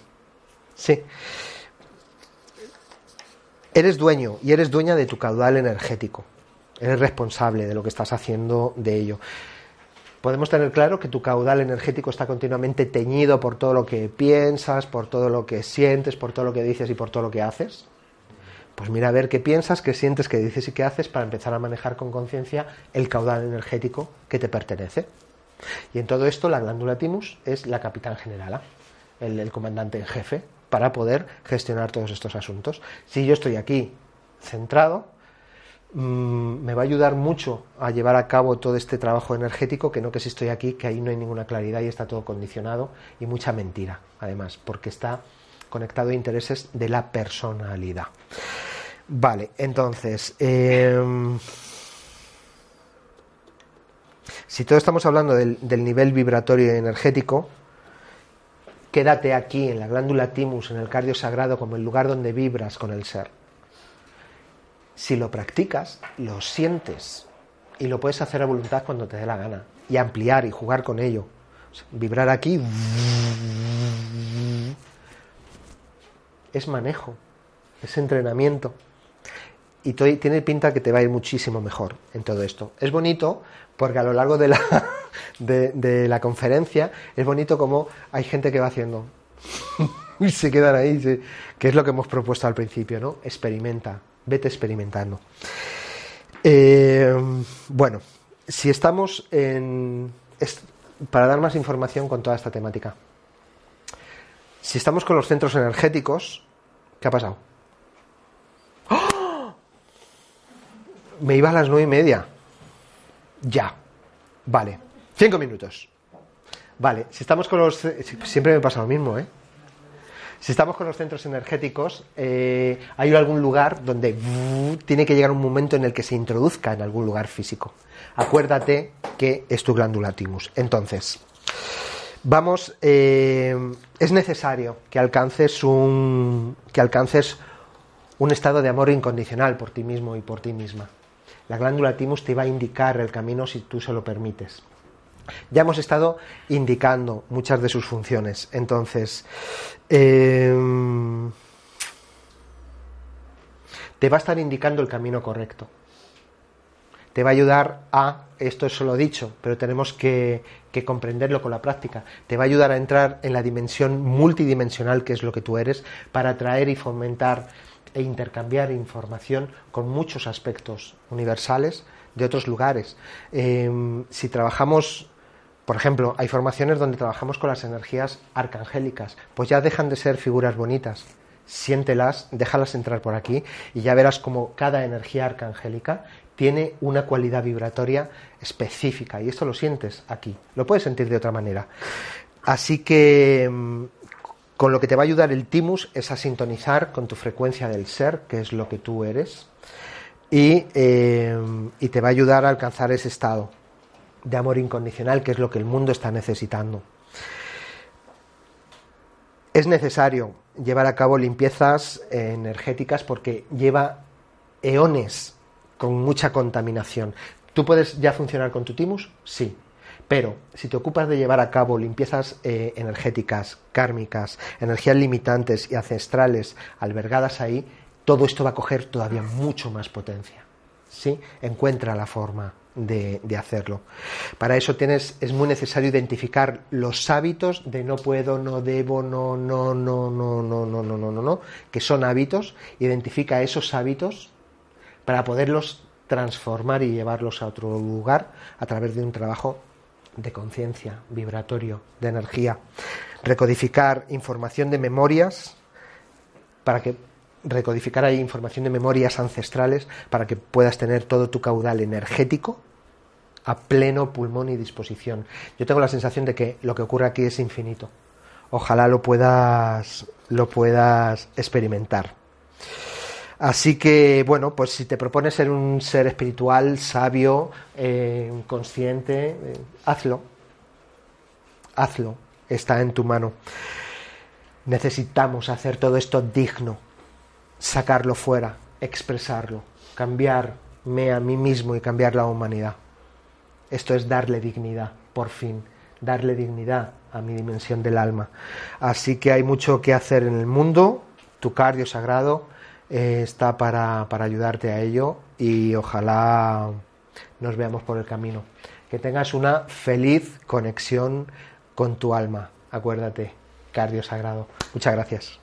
Sí. Eres dueño y eres dueña de tu caudal energético. Eres responsable de lo que estás haciendo de ello. Podemos tener claro que tu caudal energético está continuamente teñido por todo lo que piensas, por todo lo que sientes, por todo lo que dices y por todo lo que haces. Pues mira a ver qué piensas, qué sientes, qué dices y qué haces para empezar a manejar con conciencia el caudal energético que te pertenece. Y en todo esto la glándula timus es la capitán generala, el, el comandante en jefe, para poder gestionar todos estos asuntos. Si yo estoy aquí centrado, mm, me va a ayudar mucho a llevar a cabo todo este trabajo energético que no que si estoy aquí, que ahí no hay ninguna claridad y está todo condicionado y mucha mentira, además, porque está conectado a intereses de la personalidad. Vale, entonces, em, si todos estamos hablando del, nivel vibratorio y energético, quédate aquí en la glándula timus, en el cardio sagrado, como el lugar donde vibras con el ser. Si lo practicas, lo sientes y lo puedes hacer a voluntad cuando te dé la gana y ampliar y jugar con ello. Vibrar aquí es manejo, es entrenamiento y tiene pinta que te va a ir muchísimo mejor en todo esto. Es bonito porque a lo largo de la, de, la conferencia es bonito como hay gente que va haciendo y se quedan ahí, que es lo que hemos propuesto al principio, ¿no? Experimenta, vete experimentando. Eh, bueno, si estamos en... para dar más información con toda esta temática. Si estamos con los centros energéticos, ¿qué ha pasado? ¡Oh! Me iba a las nueve y media. Ya. Vale. Cinco minutos. Vale. Si estamos con los... Siempre me pasa lo mismo, ¿eh? Si estamos con los centros energéticos, eh, hay algún lugar donde tiene que llegar un momento en el que se introduzca en algún lugar físico. Acuérdate que es tu glándula timus. Entonces, vamos, eh, es necesario que alcances un que alcances un estado de amor incondicional por ti mismo y por ti misma. La glándula timus te va a indicar el camino si tú se lo permites. Ya hemos estado indicando muchas de sus funciones. Entonces, eh, te va a estar indicando el camino correcto. Te va a ayudar a, esto es solo dicho, pero tenemos que, que comprenderlo con la práctica, te va a ayudar a entrar en la dimensión multidimensional que es lo que tú eres, para atraer y fomentar e intercambiar información con muchos aspectos universales de otros lugares. Eh, si trabajamos, por ejemplo, hay formaciones donde trabajamos con las energías arcangélicas, pues ya dejan de ser figuras bonitas. Siéntelas, déjalas entrar por aquí y ya verás como cada energía arcangélica tiene una cualidad vibratoria específica y esto lo sientes aquí, lo puedes sentir de otra manera. Así que mm, con lo que te va a ayudar el timus es a sintonizar con tu frecuencia del ser, que es lo que tú eres, y, eh, y te va a ayudar a alcanzar ese estado de amor incondicional, que es lo que el mundo está necesitando. Es necesario llevar a cabo limpiezas energéticas porque lleva eones con mucha contaminación. ¿Tú puedes ya funcionar con tu timus? Sí. Pero si te ocupas de llevar a cabo limpiezas eh, energéticas, kármicas, energías limitantes y ancestrales albergadas ahí, todo esto va a coger todavía mucho más potencia. ¿sí? Encuentra la forma de, de, hacerlo. Para eso tienes, es muy necesario identificar los hábitos de no puedo, no debo, no, no, no, no, no, no, no, no, no, no, que son hábitos. Identifica esos hábitos para poderlos transformar y llevarlos a otro lugar a través de un trabajo de conciencia, vibratorio, de energía. Recodificar información de memorias para que recodificar ahí información de memorias ancestrales para que puedas tener todo tu caudal energético a pleno pulmón y disposición. Yo tengo la sensación de que lo que ocurre aquí es infinito. Ojalá lo puedas lo puedas experimentar. Así que, bueno, pues si te propones ser un ser espiritual, sabio, eh, consciente, eh, hazlo. Hazlo. Está en tu mano. Necesitamos hacer todo esto digno, sacarlo fuera, expresarlo, cambiarme a mí mismo y cambiar la humanidad. Esto es darle dignidad, por fin, darle dignidad a mi dimensión del alma. Así que hay mucho que hacer en el mundo, tu cardio sagrado eh, está para, para ayudarte a ello y ojalá nos veamos por el camino. Que tengas una feliz conexión con tu alma. Acuérdate, cardio sagrado. Muchas gracias.